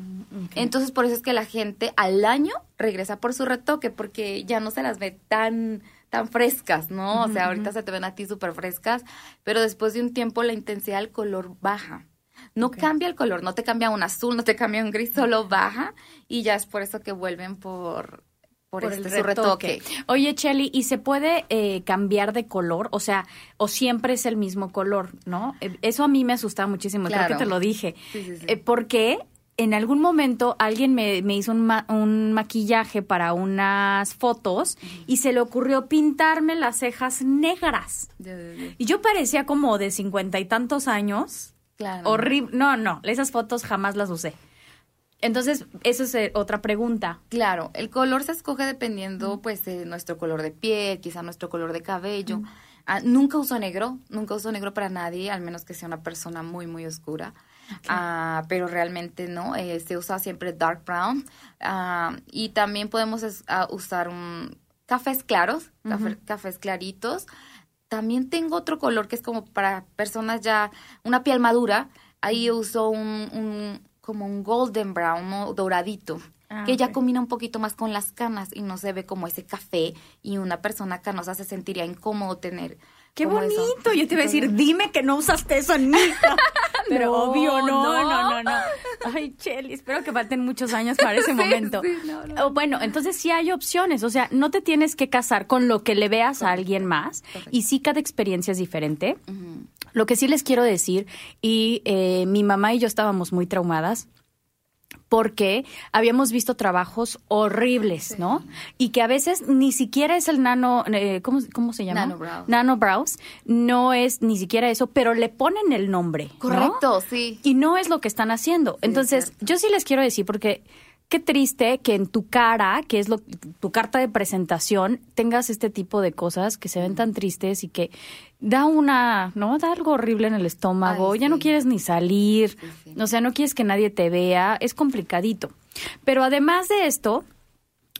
Entonces, por eso es que la gente al año regresa por su retoque, porque ya no se las ve tan, tan frescas, ¿no? O sea, ahorita se te ven a ti súper frescas, pero después de un tiempo la intensidad del color baja. No cambia el color, no te cambia un azul, no te cambia un gris, solo baja y ya es por eso que vuelven por por, Por este, el retoque. retoque. Oye, Chelly, ¿y se puede eh, cambiar de color? O sea, o siempre es el mismo color, ¿no? Eh, Eso a mí me asusta muchísimo, creo Claro. que te lo dije. Sí, sí, sí. Eh, porque en algún momento alguien me, me hizo un, ma- un maquillaje para unas fotos y se le ocurrió pintarme las cejas negras. Y yo parecía como de cincuenta y tantos años. Claro. Horrible. No, no, esas fotos jamás las usé. Entonces, esa es eh, otra pregunta. Claro, el color se escoge dependiendo pues de nuestro color de piel, quizá nuestro color de cabello. Ah, nunca uso negro, nunca uso negro para nadie, al menos que sea una persona muy, muy oscura. Ah, pero realmente no, eh, se usa siempre dark brown. Ah, y también podemos es- ah, usar un, cafés claros, café- cafés claritos. También tengo otro color que es como para personas ya, una piel madura. Ahí uso un, un- como un golden brown, ¿no? doradito, Ah, que ya combina un poquito más con las canas y no se ve como ese café y una persona canosa se sentiría incómodo tener. ¡Qué eso. bonito! Yo te iba a decir, dime que no usaste eso en mí. Pero No, obvio, no, no, no. no, no. Ay, Cheli, espero que falten muchos años para ese momento. sí, no, no. Oh, Bueno, entonces sí hay opciones. O sea, no te tienes que casar con lo que le veas a alguien más. Y sí, cada experiencia es diferente. Lo que sí les quiero decir, y eh, mi mamá y yo estábamos muy traumadas porque habíamos visto trabajos horribles, ¿no? Y que a veces ni siquiera es el nano, eh, ¿cómo, ¿cómo se llama? Nanobrows. Nanobrows. No es ni siquiera eso, pero le ponen el nombre. ¿no? Correcto, sí. Y no es lo que están haciendo. Entonces, yo sí les quiero decir, porque qué triste que en tu cara, que es lo, tu carta de presentación, tengas este tipo de cosas que se ven tan tristes y que da una, ¿no? Da algo horrible en el estómago. Ay, ya no quieres ni salir. Sí, sí. O sea, no quieres que nadie te vea. Es complicadito. Pero además de esto,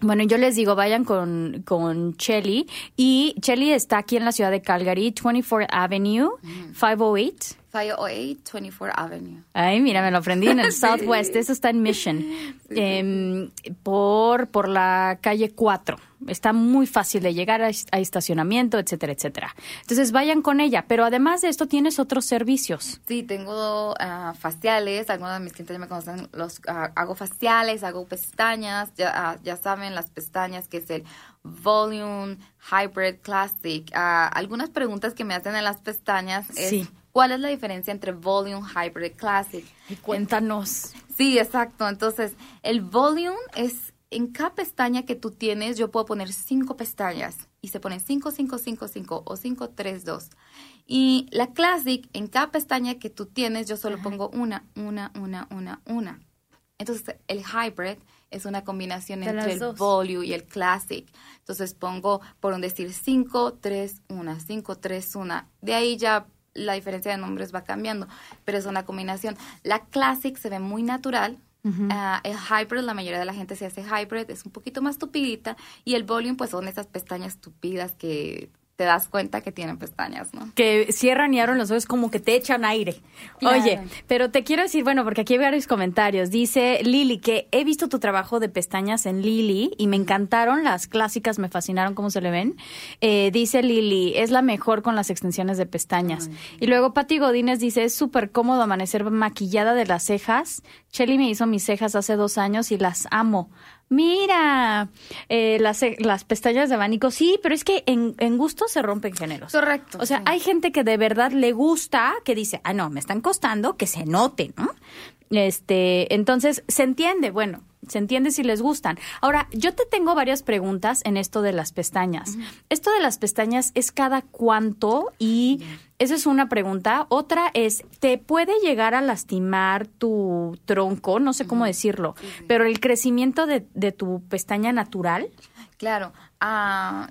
bueno, yo les digo, vayan con, con Chelly. Y Chelly está aquí en la ciudad de Calgary, 24 Avenue, 508. 508 24 Avenue. Ay, mira, me lo aprendí en el Southwest. Eso está en Mission. Em, por, por la calle 4. Está muy fácil de llegar a, a estacionamiento, etcétera, etcétera. Entonces vayan con ella. Pero además de esto, tienes otros servicios. Sí, tengo ah, faciales, algunos de mis clientes ya me conocen, los ah, hago faciales, hago pestañas, ya, ah, ya saben las pestañas que es el Volume, Hybrid, Classic. Ah, algunas preguntas que me hacen en las pestañas es Sí. ¿Cuál es la diferencia entre Volume, Hybrid, Classic? Y cuéntanos. Sí, exacto. Entonces, el volume es en cada pestaña que tú tienes, yo puedo poner cinco pestañas y se ponen 5, 5, 5, 5 o 5, 3, 2. Y la Classic, en cada pestaña que tú tienes, yo solo pongo una, una, una, una, una. Entonces, el Hybrid es una combinación De entre el dos. Volume y el Classic. Entonces, pongo, por un decir, 5, 3, 1, 5, 3, 1. De ahí ya la diferencia de nombres va cambiando, pero es una combinación. La Classic se ve muy natural. Ah, el Hybrid, la mayoría de la gente se hace Hybrid, es un poquito más tupidita. Y el Volume, pues son esas pestañas tupidas que te das cuenta que tienen pestañas, ¿no? que cierran y abren los ojos como que te echan aire. Claro. Oye, pero te quiero decir, bueno, porque aquí hay varios comentarios. Dice Lili que he visto tu trabajo de pestañas en Lili y me encantaron, las clásicas me fascinaron cómo se le ven. Eh, dice Lili, es la mejor con las extensiones de pestañas. Y luego Pati Godínez dice, es súper cómodo amanecer maquillada de las cejas. Shelly me hizo mis cejas hace dos años y las amo. Mira, eh, las, ce- las pestañas de abanico, sí, pero es que en, en gusto se rompen géneros. Correcto, O sea, sí. hay gente que de verdad le gusta, que dice, ah, no, me están costando, que se note, ¿no? Este, entonces, se entiende, bueno, se entiende si les gustan. Ahora, yo te tengo varias preguntas en esto de las pestañas. Esto de las pestañas es cada cuánto y esa es una pregunta. Otra es, ¿te puede llegar a lastimar tu tronco? No sé cómo decirlo, pero el crecimiento de, de tu pestaña natural. Claro. Ah,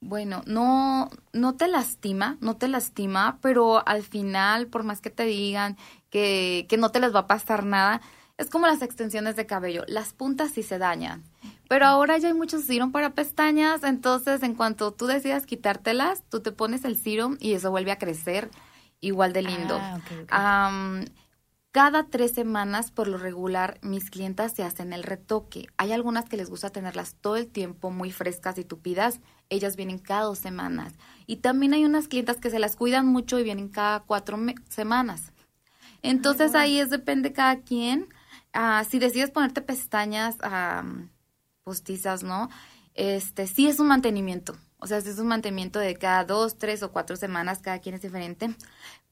bueno, no, no te lastima, no te lastima, pero al final, por más que te digan que, que no te les va a pasar nada, es como las extensiones de cabello. Las puntas sí se dañan. Pero ahora ya hay muchos serum para pestañas, entonces en cuanto tú decidas quitártelas, tú te pones el serum y eso vuelve a crecer igual de lindo. Ah. Am, cada tres semanas, por lo regular, mis clientas se hacen el retoque. Hay algunas que les gusta tenerlas todo el tiempo muy frescas y tupidas. ellas vienen cada dos semanas. Y también hay unas clientas que se las cuidan mucho y vienen cada cuatro semanas. Entonces ahí es depende cada quien. Ah, si decides ponerte pestañas postizas, ¿no? Este sí es un mantenimiento. O sea, es un mantenimiento de cada dos, tres o cuatro semanas, cada quien es diferente.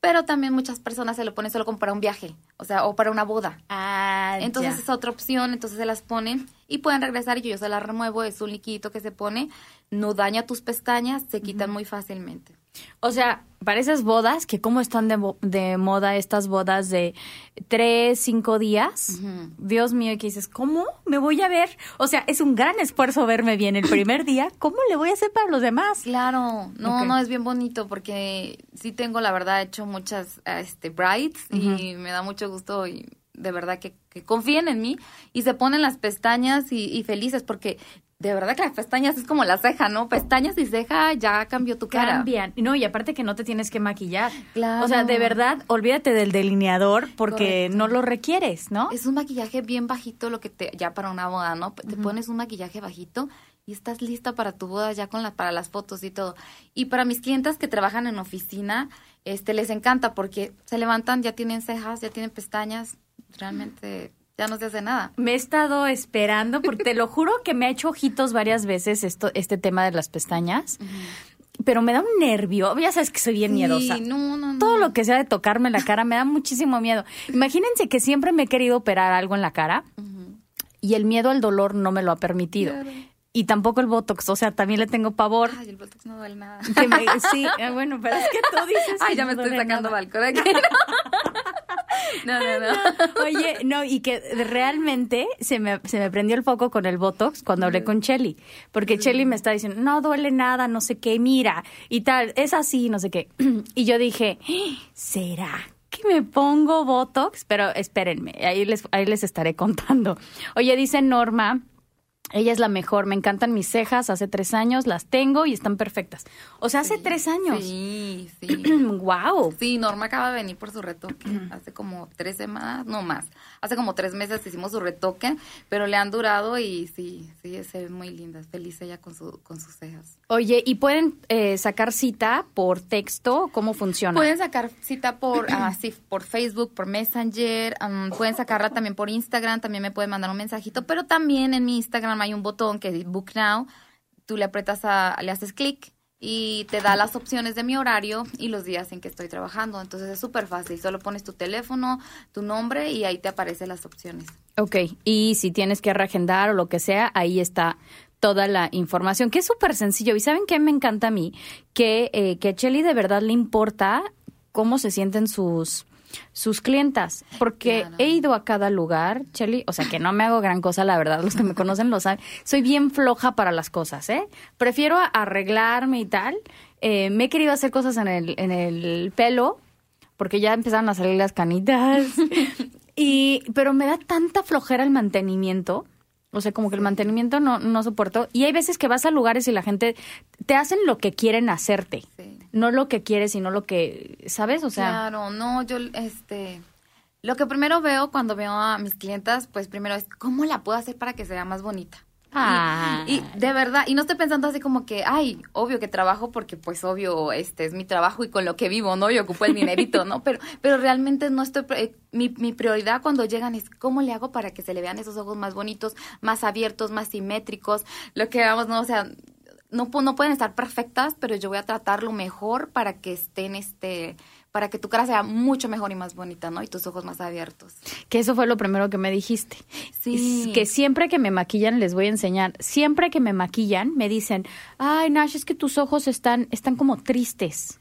Pero también muchas personas se lo ponen solo como para un viaje, o sea, o para una boda. Ah, entonces es otra opción, entonces se las ponen y pueden regresar y yo se las remuevo, es un liquidito que se pone, no daña tus pestañas, se quitan muy fácilmente. O sea, para esas bodas, que cómo están de, de moda estas bodas de tres, cinco días, Dios mío, y que dices, ¿cómo me voy a ver? O sea, es un gran esfuerzo verme bien el primer día, ¿cómo le voy a hacer para los demás? Claro, no, no, es bien bonito porque sí tengo, la verdad, hecho muchas este, brides y me da mucho gusto y de verdad que, confíen en mí y se ponen las pestañas y, y felices porque de verdad que las pestañas es como la ceja, ¿no? Pestañas y ceja ya cambió tu cara. Cambian. No, y aparte que no te tienes que maquillar. Claro. O sea, de verdad, olvídate del delineador porque no lo requieres, ¿no? Es un maquillaje bien bajito lo que te ya para una boda, ¿no? Te pones un maquillaje bajito y estás lista para tu boda ya con la para las fotos y todo. Y para mis clientas que trabajan en oficina, este les encanta porque se levantan, ya tienen cejas, ya tienen pestañas, realmente ya no se hace nada. Me he estado esperando, porque te lo juro que me ha hecho ojitos varias veces esto, este tema de las pestañas. Pero me da un nervio, ya sabes que soy bien miedosa. No, no, no. Todo lo que sea de tocarme la cara me da muchísimo miedo. Imagínense que siempre me he querido operar algo en la cara y el miedo al dolor no me lo ha permitido. Y tampoco el Botox, o sea, también le tengo pavor. Ay, el Botox no duele nada. sí, ah, bueno, pero es que tú dices. Ay, ya me estoy sacando balcón aquí. No, no, no. Oye, no, y que realmente se me, se me prendió el foco con el Botox cuando hablé con Chelly. Porque Chelly me está diciendo, no duele nada, no sé qué, mira, y tal, es así, no sé qué. Y yo dije, ¿será que me pongo Botox? Pero espérenme, ahí les, ahí les estaré contando. Oye, dice Norma ella es la mejor, me encantan mis cejas, hace tres años las tengo y están perfectas. O sea, hace tres años. Sí, sí. wow. Sí, Norma acaba de venir por su retoque hace como tres semanas, no más. Hace como tres meses hicimos su retoque, pero le han durado y sí, sí, se ve muy linda, feliz ella con, su, con sus cejas. Oye, ¿y pueden eh, sacar cita por texto? ¿Cómo funciona? Pueden sacar cita por, uh, por Facebook, por Messenger, pueden sacarla también por Instagram, también me pueden mandar un mensajito, pero también en mi Instagram hay un botón que dice Book Now, tú le apretas a, le haces clic y te da las opciones de mi horario y los días en que estoy trabajando. Entonces es súper fácil, solo pones tu teléfono, tu nombre y ahí te aparecen las opciones. Ok, y si tienes que reagendar o lo que sea, ahí está toda la información, que es súper sencillo. ¿Y saben qué me encanta a mí? Que, eh, que a Chelly de verdad le importa cómo se sienten sus sus clientas, porque he ido a cada lugar, Chelly, o sea que no me hago gran cosa, la verdad, los que me conocen lo saben, soy bien floja para las cosas, ¿eh? Prefiero arreglarme y tal. Eh, me he querido hacer cosas en el, en el pelo, porque ya empezaron a salir las canitas, y, pero me da tanta flojera el mantenimiento o sea, como que el mantenimiento no, no soporto. Y hay veces que vas a lugares y la gente te hacen lo que quieren hacerte. No lo que quieres, sino lo que, ¿sabes? O sea. Claro, no, yo, este. Lo que primero veo cuando veo a mis clientas, pues primero es cómo la puedo hacer para que sea más bonita. Ah. Y, de verdad, y no estoy pensando así como que, ay, obvio que trabajo porque pues obvio este es mi trabajo y con lo que vivo, ¿no? Y ocupo el dinerito, ¿no? Pero, pero realmente no estoy, eh, mi, mi prioridad cuando llegan es cómo le hago para que se le vean esos ojos más bonitos, más abiertos, más simétricos, lo que vamos, ¿no? O sea, no, no pueden estar perfectas, pero yo voy a tratar lo mejor para que estén, este, para que tu cara sea mucho mejor y más bonita, ¿no? Y tus ojos más abiertos. Que eso fue lo primero que me dijiste. Sí. Que siempre que me maquillan, les voy a enseñar, siempre que me maquillan, me dicen, ay, Nash, es que tus ojos están, están como tristes.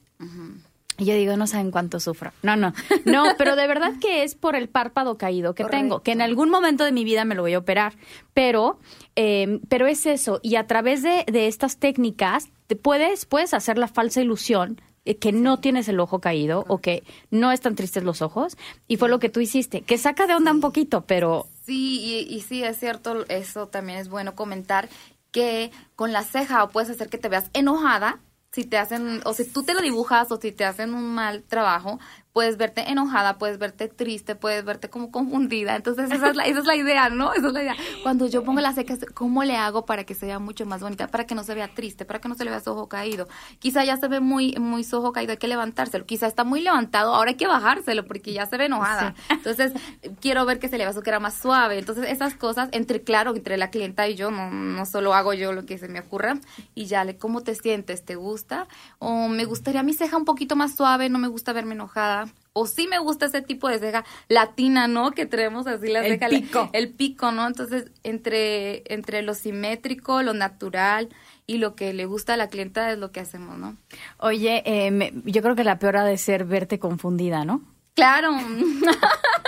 Y yo digo, no saben cuánto sufro. No, no, no, pero de verdad que es por el párpado caído que tengo, que en algún momento de mi vida me lo voy a operar, pero, eh, pero es eso. Y a través de, de estas técnicas, te puedes, puedes hacer la falsa ilusión que no tienes el ojo caído o que no están tristes los ojos. Y fue lo que tú hiciste, que saca de onda un poquito, pero... Sí, y, sí, es cierto, eso también es bueno comentar, que con la ceja o puedes hacer que te veas enojada si te hacen, o si tú te lo dibujas o si te hacen un mal trabajo, puedes verte enojada, puedes verte triste, puedes verte como confundida. Entonces, esa es la, esa es la idea, ¿no? Esa es la idea. Cuando yo pongo las cejas, ¿cómo le hago para que se vea mucho más bonita? Para que no se vea triste, para que no se le vea su ojo caído. Quizá ya se ve muy, muy su ojo caído, hay que levantárselo. Quizá está muy levantado, ahora hay que bajárselo porque ya se ve enojada. Entonces, quiero ver que se le vea su cara más suave. Entonces, esas cosas, entre, claro, entre la clienta y yo, no, no solo hago yo lo que se me ocurra, y ya le, ¿cómo te sientes? ¿Te gusta? O me gustaría mi ceja un poquito más suave, no me gusta verme enojada o sí me gusta ese tipo de ceja latina, ¿no? Que tenemos así la El ceja. pico. El pico, ¿no? Entonces, entre, entre lo simétrico, lo natural y lo que le gusta a la clienta es lo que hacemos, ¿no? Oye, eh, me- yo creo que la peor ha de ser verte confundida, ¿no? Claro.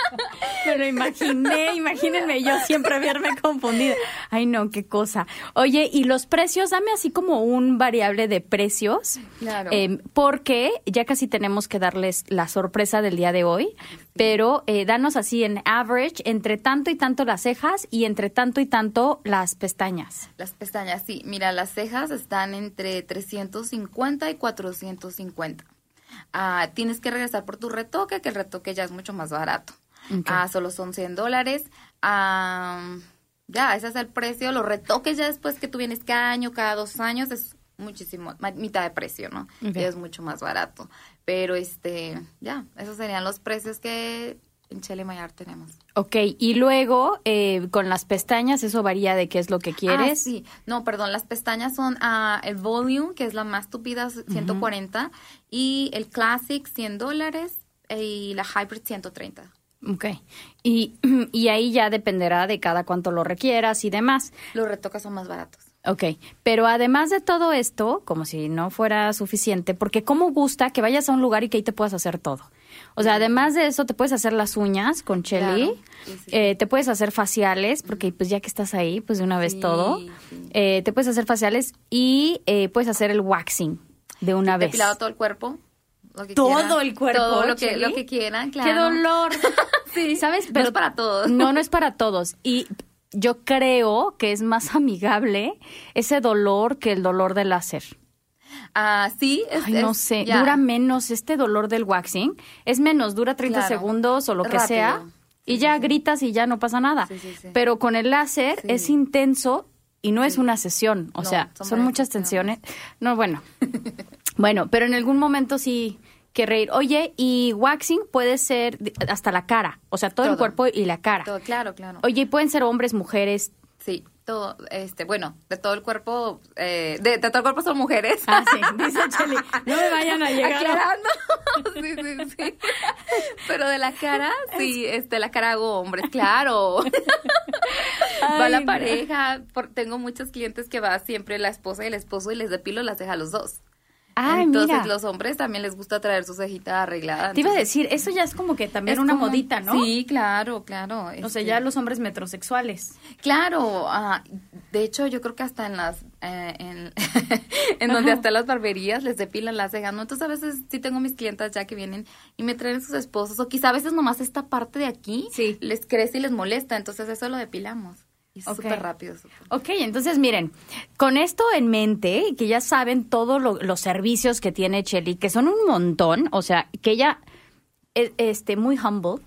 Pero imaginé, imagínense yo siempre verme confundida. Ay, no, qué cosa. Oye, y los precios, dame así como un variable de precios. Claro. Eh, porque ya casi tenemos que darles la sorpresa del día de hoy, pero eh, danos así en average, entre tanto y tanto las cejas y entre tanto y tanto las pestañas. Las pestañas, sí. Mira, las cejas están entre 350 y 450. Ah, tienes que regresar por tu retoque, que el retoque ya es mucho más barato. Ok. Ah, solo son 100 dólares. Ah, ya, ese es el precio. Los retoques ya después que tú vienes cada año, cada dos años, es muchísimo, mitad de precio, ¿no? Y es mucho más barato. Pero, este, ya, esos serían los precios que en Chile Mayar tenemos. Ok, y luego eh, con las pestañas, eso varía de qué es lo que quieres. Ah, sí. No, perdón, las pestañas son el Volume, que es la más tupida, 140, y el Classic, 100 dólares, y la Hybrid, 130. Ok, y, y ahí ya dependerá de cada cuánto lo requieras y demás. Los retocas son más baratos. Ok, pero además de todo esto, como si no fuera suficiente, porque cómo gusta que vayas a un lugar y que ahí te puedas hacer todo. O sea, además de eso, te puedes hacer las uñas con Chelly, Claro, sí, sí. eh, te puedes hacer faciales, porque pues ya que estás ahí, pues de una vez Sí, todo. Eh, te puedes hacer faciales y eh, puedes hacer el waxing de una vez. Depilado todo el cuerpo. Lo que Todo quieran. el cuerpo, Todo lo que, lo que quieran, claro. ¡Qué dolor! Sí, ¿Sabes? no es para todos. No, no es para todos. Y yo creo que es más amigable ese dolor que el dolor del láser. Ah, sí. Es, Ay, no es- sé, ya. dura menos este dolor del waxing. Es menos, dura 30 Claro. segundos o lo que sea. Y ya gritas y ya no pasa nada. Sí. Pero con el láser es intenso y no es una sesión. O No, sea, son muchas tensiones. No, bueno. bueno, pero en algún momento sí que reír. Oye, y waxing puede ser hasta la cara. O sea, todo, el cuerpo y la cara. Todo, claro, claro. Oye, y pueden ser hombres, mujeres. Sí, todo, este, bueno, de todo el cuerpo, eh, de, de todo el cuerpo son mujeres. Ah, sí, dice Cheli. No me vayan a llegar. Aclarando. sí, sí, sí. Pero de la cara, sí, este, la cara hago hombres, claro. va la no. pareja, por- tengo muchos clientes que va siempre la esposa y el esposo y les depilo las cejas a los dos. Ay, Entonces mira. los hombres también les gusta traer su cejita arreglada. Te iba a decir, eso ya es como que también es una como- modita, ¿no? Sí, claro, claro. O sea, este, ya los hombres metrosexuales. Claro, ah, de hecho yo creo que hasta en las, eh, en, en donde hasta las barberías les depilan las cejas, ¿no? Entonces a veces sí tengo mis clientas ya que vienen y me traen sus esposos, o quizá a veces nomás esta parte de aquí Sí. les crece y les molesta, entonces eso lo depilamos. Y súper rápido. súper. Ok, entonces miren, con esto en mente, que ya saben todos lo- los servicios que tiene Chelly, que son un montón, o sea, que ella es este, muy humble,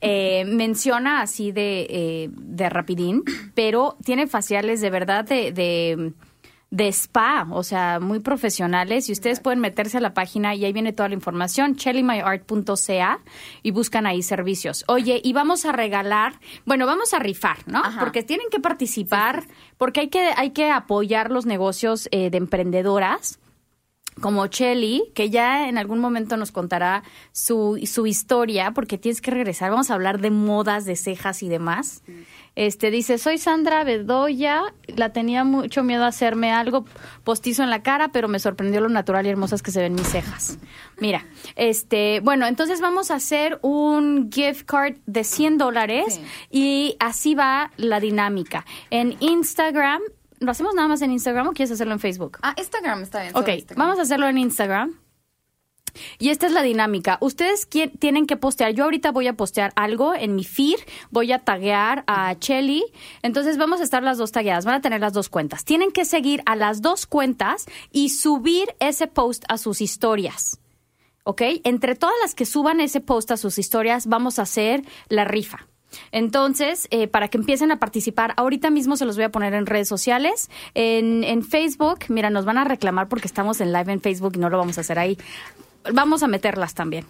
eh, menciona así de, eh, de rapidín, pero tiene faciales de verdad de, de, de spa, o sea, muy profesionales, y ustedes pueden meterse a la página y ahí viene toda la información, chellymyart.ca, y buscan ahí servicios. Oye, y vamos a regalar, bueno, vamos a rifar, ¿no? Ajá. Porque tienen que participar, porque hay que, hay que apoyar los negocios eh, de emprendedoras como Chelly, que ya en algún momento nos contará su, su historia, porque tienes que regresar. Vamos a hablar de modas, de cejas y demás. Este dice, soy Sandra Bedoya, la tenía mucho miedo a hacerme algo postizo en la cara, pero me sorprendió lo natural y hermosas que se ven mis cejas. Mira, este, bueno, entonces vamos a hacer un gift card de 100 dólares Sí. y así va la dinámica. En Instagram, ¿lo hacemos nada más en Instagram o quieres hacerlo en Facebook? Ah, Instagram está bien. Ok, Instagram. vamos a hacerlo en Instagram. Y esta es la dinámica. Ustedes tienen que postear. Yo ahorita voy a postear algo en mi feed. Voy a taguear a Chelly. Entonces vamos a estar las dos tagueadas. Van a tener las dos cuentas. Tienen que seguir a las dos cuentas y subir ese post a sus historias. ¿ok? Entre todas las que suban ese post a sus historias, vamos a hacer la rifa. Entonces, eh, para que empiecen a participar, ahorita mismo se los voy a poner en redes sociales, en, en Facebook. Mira, nos van a reclamar porque estamos en live en Facebook y no lo vamos a hacer ahí. Vamos a meterlas también.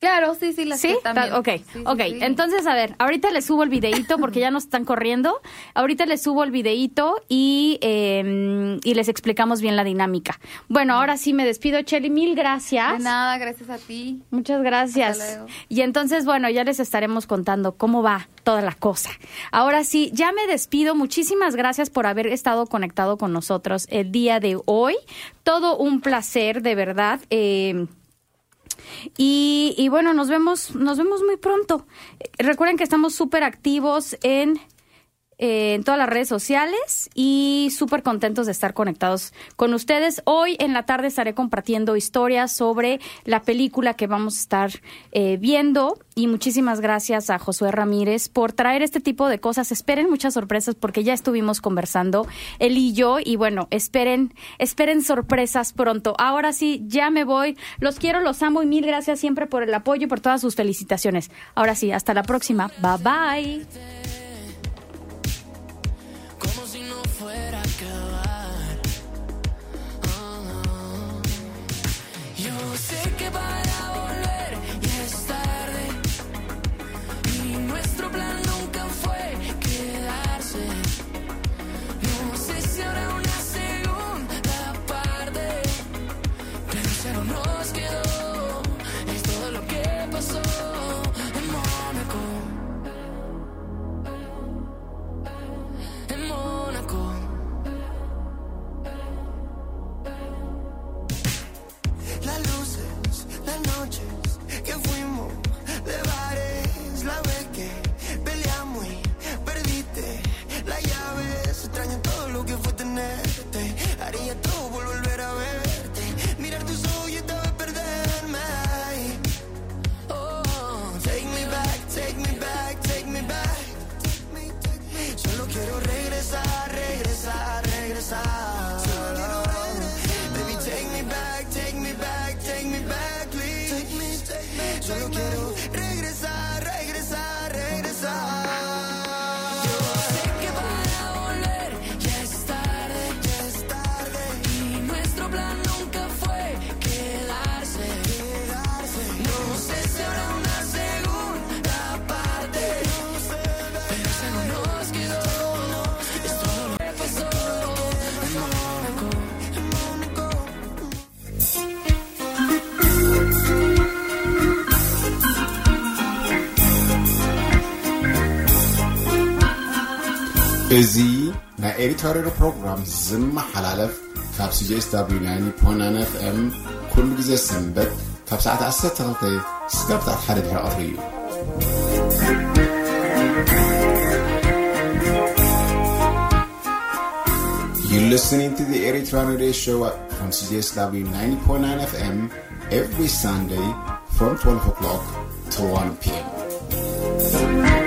Claro, sí, sí, las ¿Sí? que también. Ta- Ok, Sí, sí, ok. sí. Entonces, a ver, ahorita les subo el videíto porque ya nos están corriendo. Ahorita les subo el videíto y, eh, y les explicamos bien la dinámica. Bueno, ahora sí me despido, Cheli. Mil gracias. De nada, gracias a ti. Muchas gracias. Hasta luego. Y entonces, bueno, ya les estaremos contando cómo va toda la cosa. Ahora sí, ya me despido. Muchísimas gracias por haber estado conectado con nosotros el día de hoy. Todo un placer, de verdad. Eh, y, y bueno, nos vemos, nos vemos muy pronto. Recuerden que estamos súper activos en, eh, en todas las redes sociales y súper contentos de estar conectados con ustedes. Hoy en la tarde estaré compartiendo historias sobre la película que vamos a estar eh, viendo. Y muchísimas gracias a Josué Ramírez por traer este tipo de cosas. Esperen muchas sorpresas porque ya estuvimos conversando él y yo. Y bueno, esperen, esperen sorpresas pronto. Ahora sí, ya me voy. Los quiero, los amo y mil gracias siempre por el apoyo y por todas sus felicitaciones. Ahora sí, hasta la próxima. Bye bye. Yo sé እዚ ናይ ኤሪትራ ሬድዮ ፕሮግራም ዝመሓላለፍ ካብ ሲጅስw 9 fm ኩሉ ግዜ ሰንበት ካብ ሰዓት 12 ስጋብ ሰዓት ሓደ ድሕሪ ቀትሪ እዩ You're listening to the Eritrean Radio Show from CJSW 90.9 FM every Sunday from 12 o'clock to 1 p.m.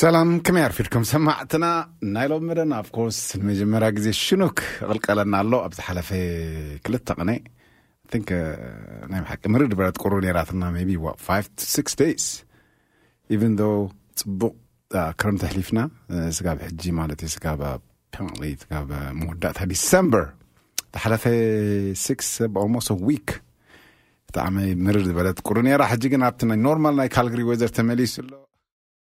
ሰላም ከመይ ኣርፊድኩም ሰማዕትና ናይ ሎም መደን ኣብ ኮርስ ንመጀመርያ ግዜ ሽኑክ ቅልቀለና ኣሎ ኣብ ዝሓለፈ ክልተ ቅነ ቲንክ ናይ ብሓቂ ምርድ ብረት ቁሩ ነራትና ቢ 5 6 ዴይስ ኢቨን ዶ ፅቡቅ ክረምቲ ኣሕሊፍና ስጋብ ሕጂ ማለት እዩ ስጋብ ፔንሊ ስጋብ መወዳእታ ዲሰምበር ተሓለፈ ሲክስ ኦልሞስት ዊክ ብጣዕሚ ምርር ዝበለት ቁሩ ነራ ሕጂ ግን ኣብቲ ናይ ኖርማል ናይ ካልግሪ ወዘር ተመሊሱ ኣሎ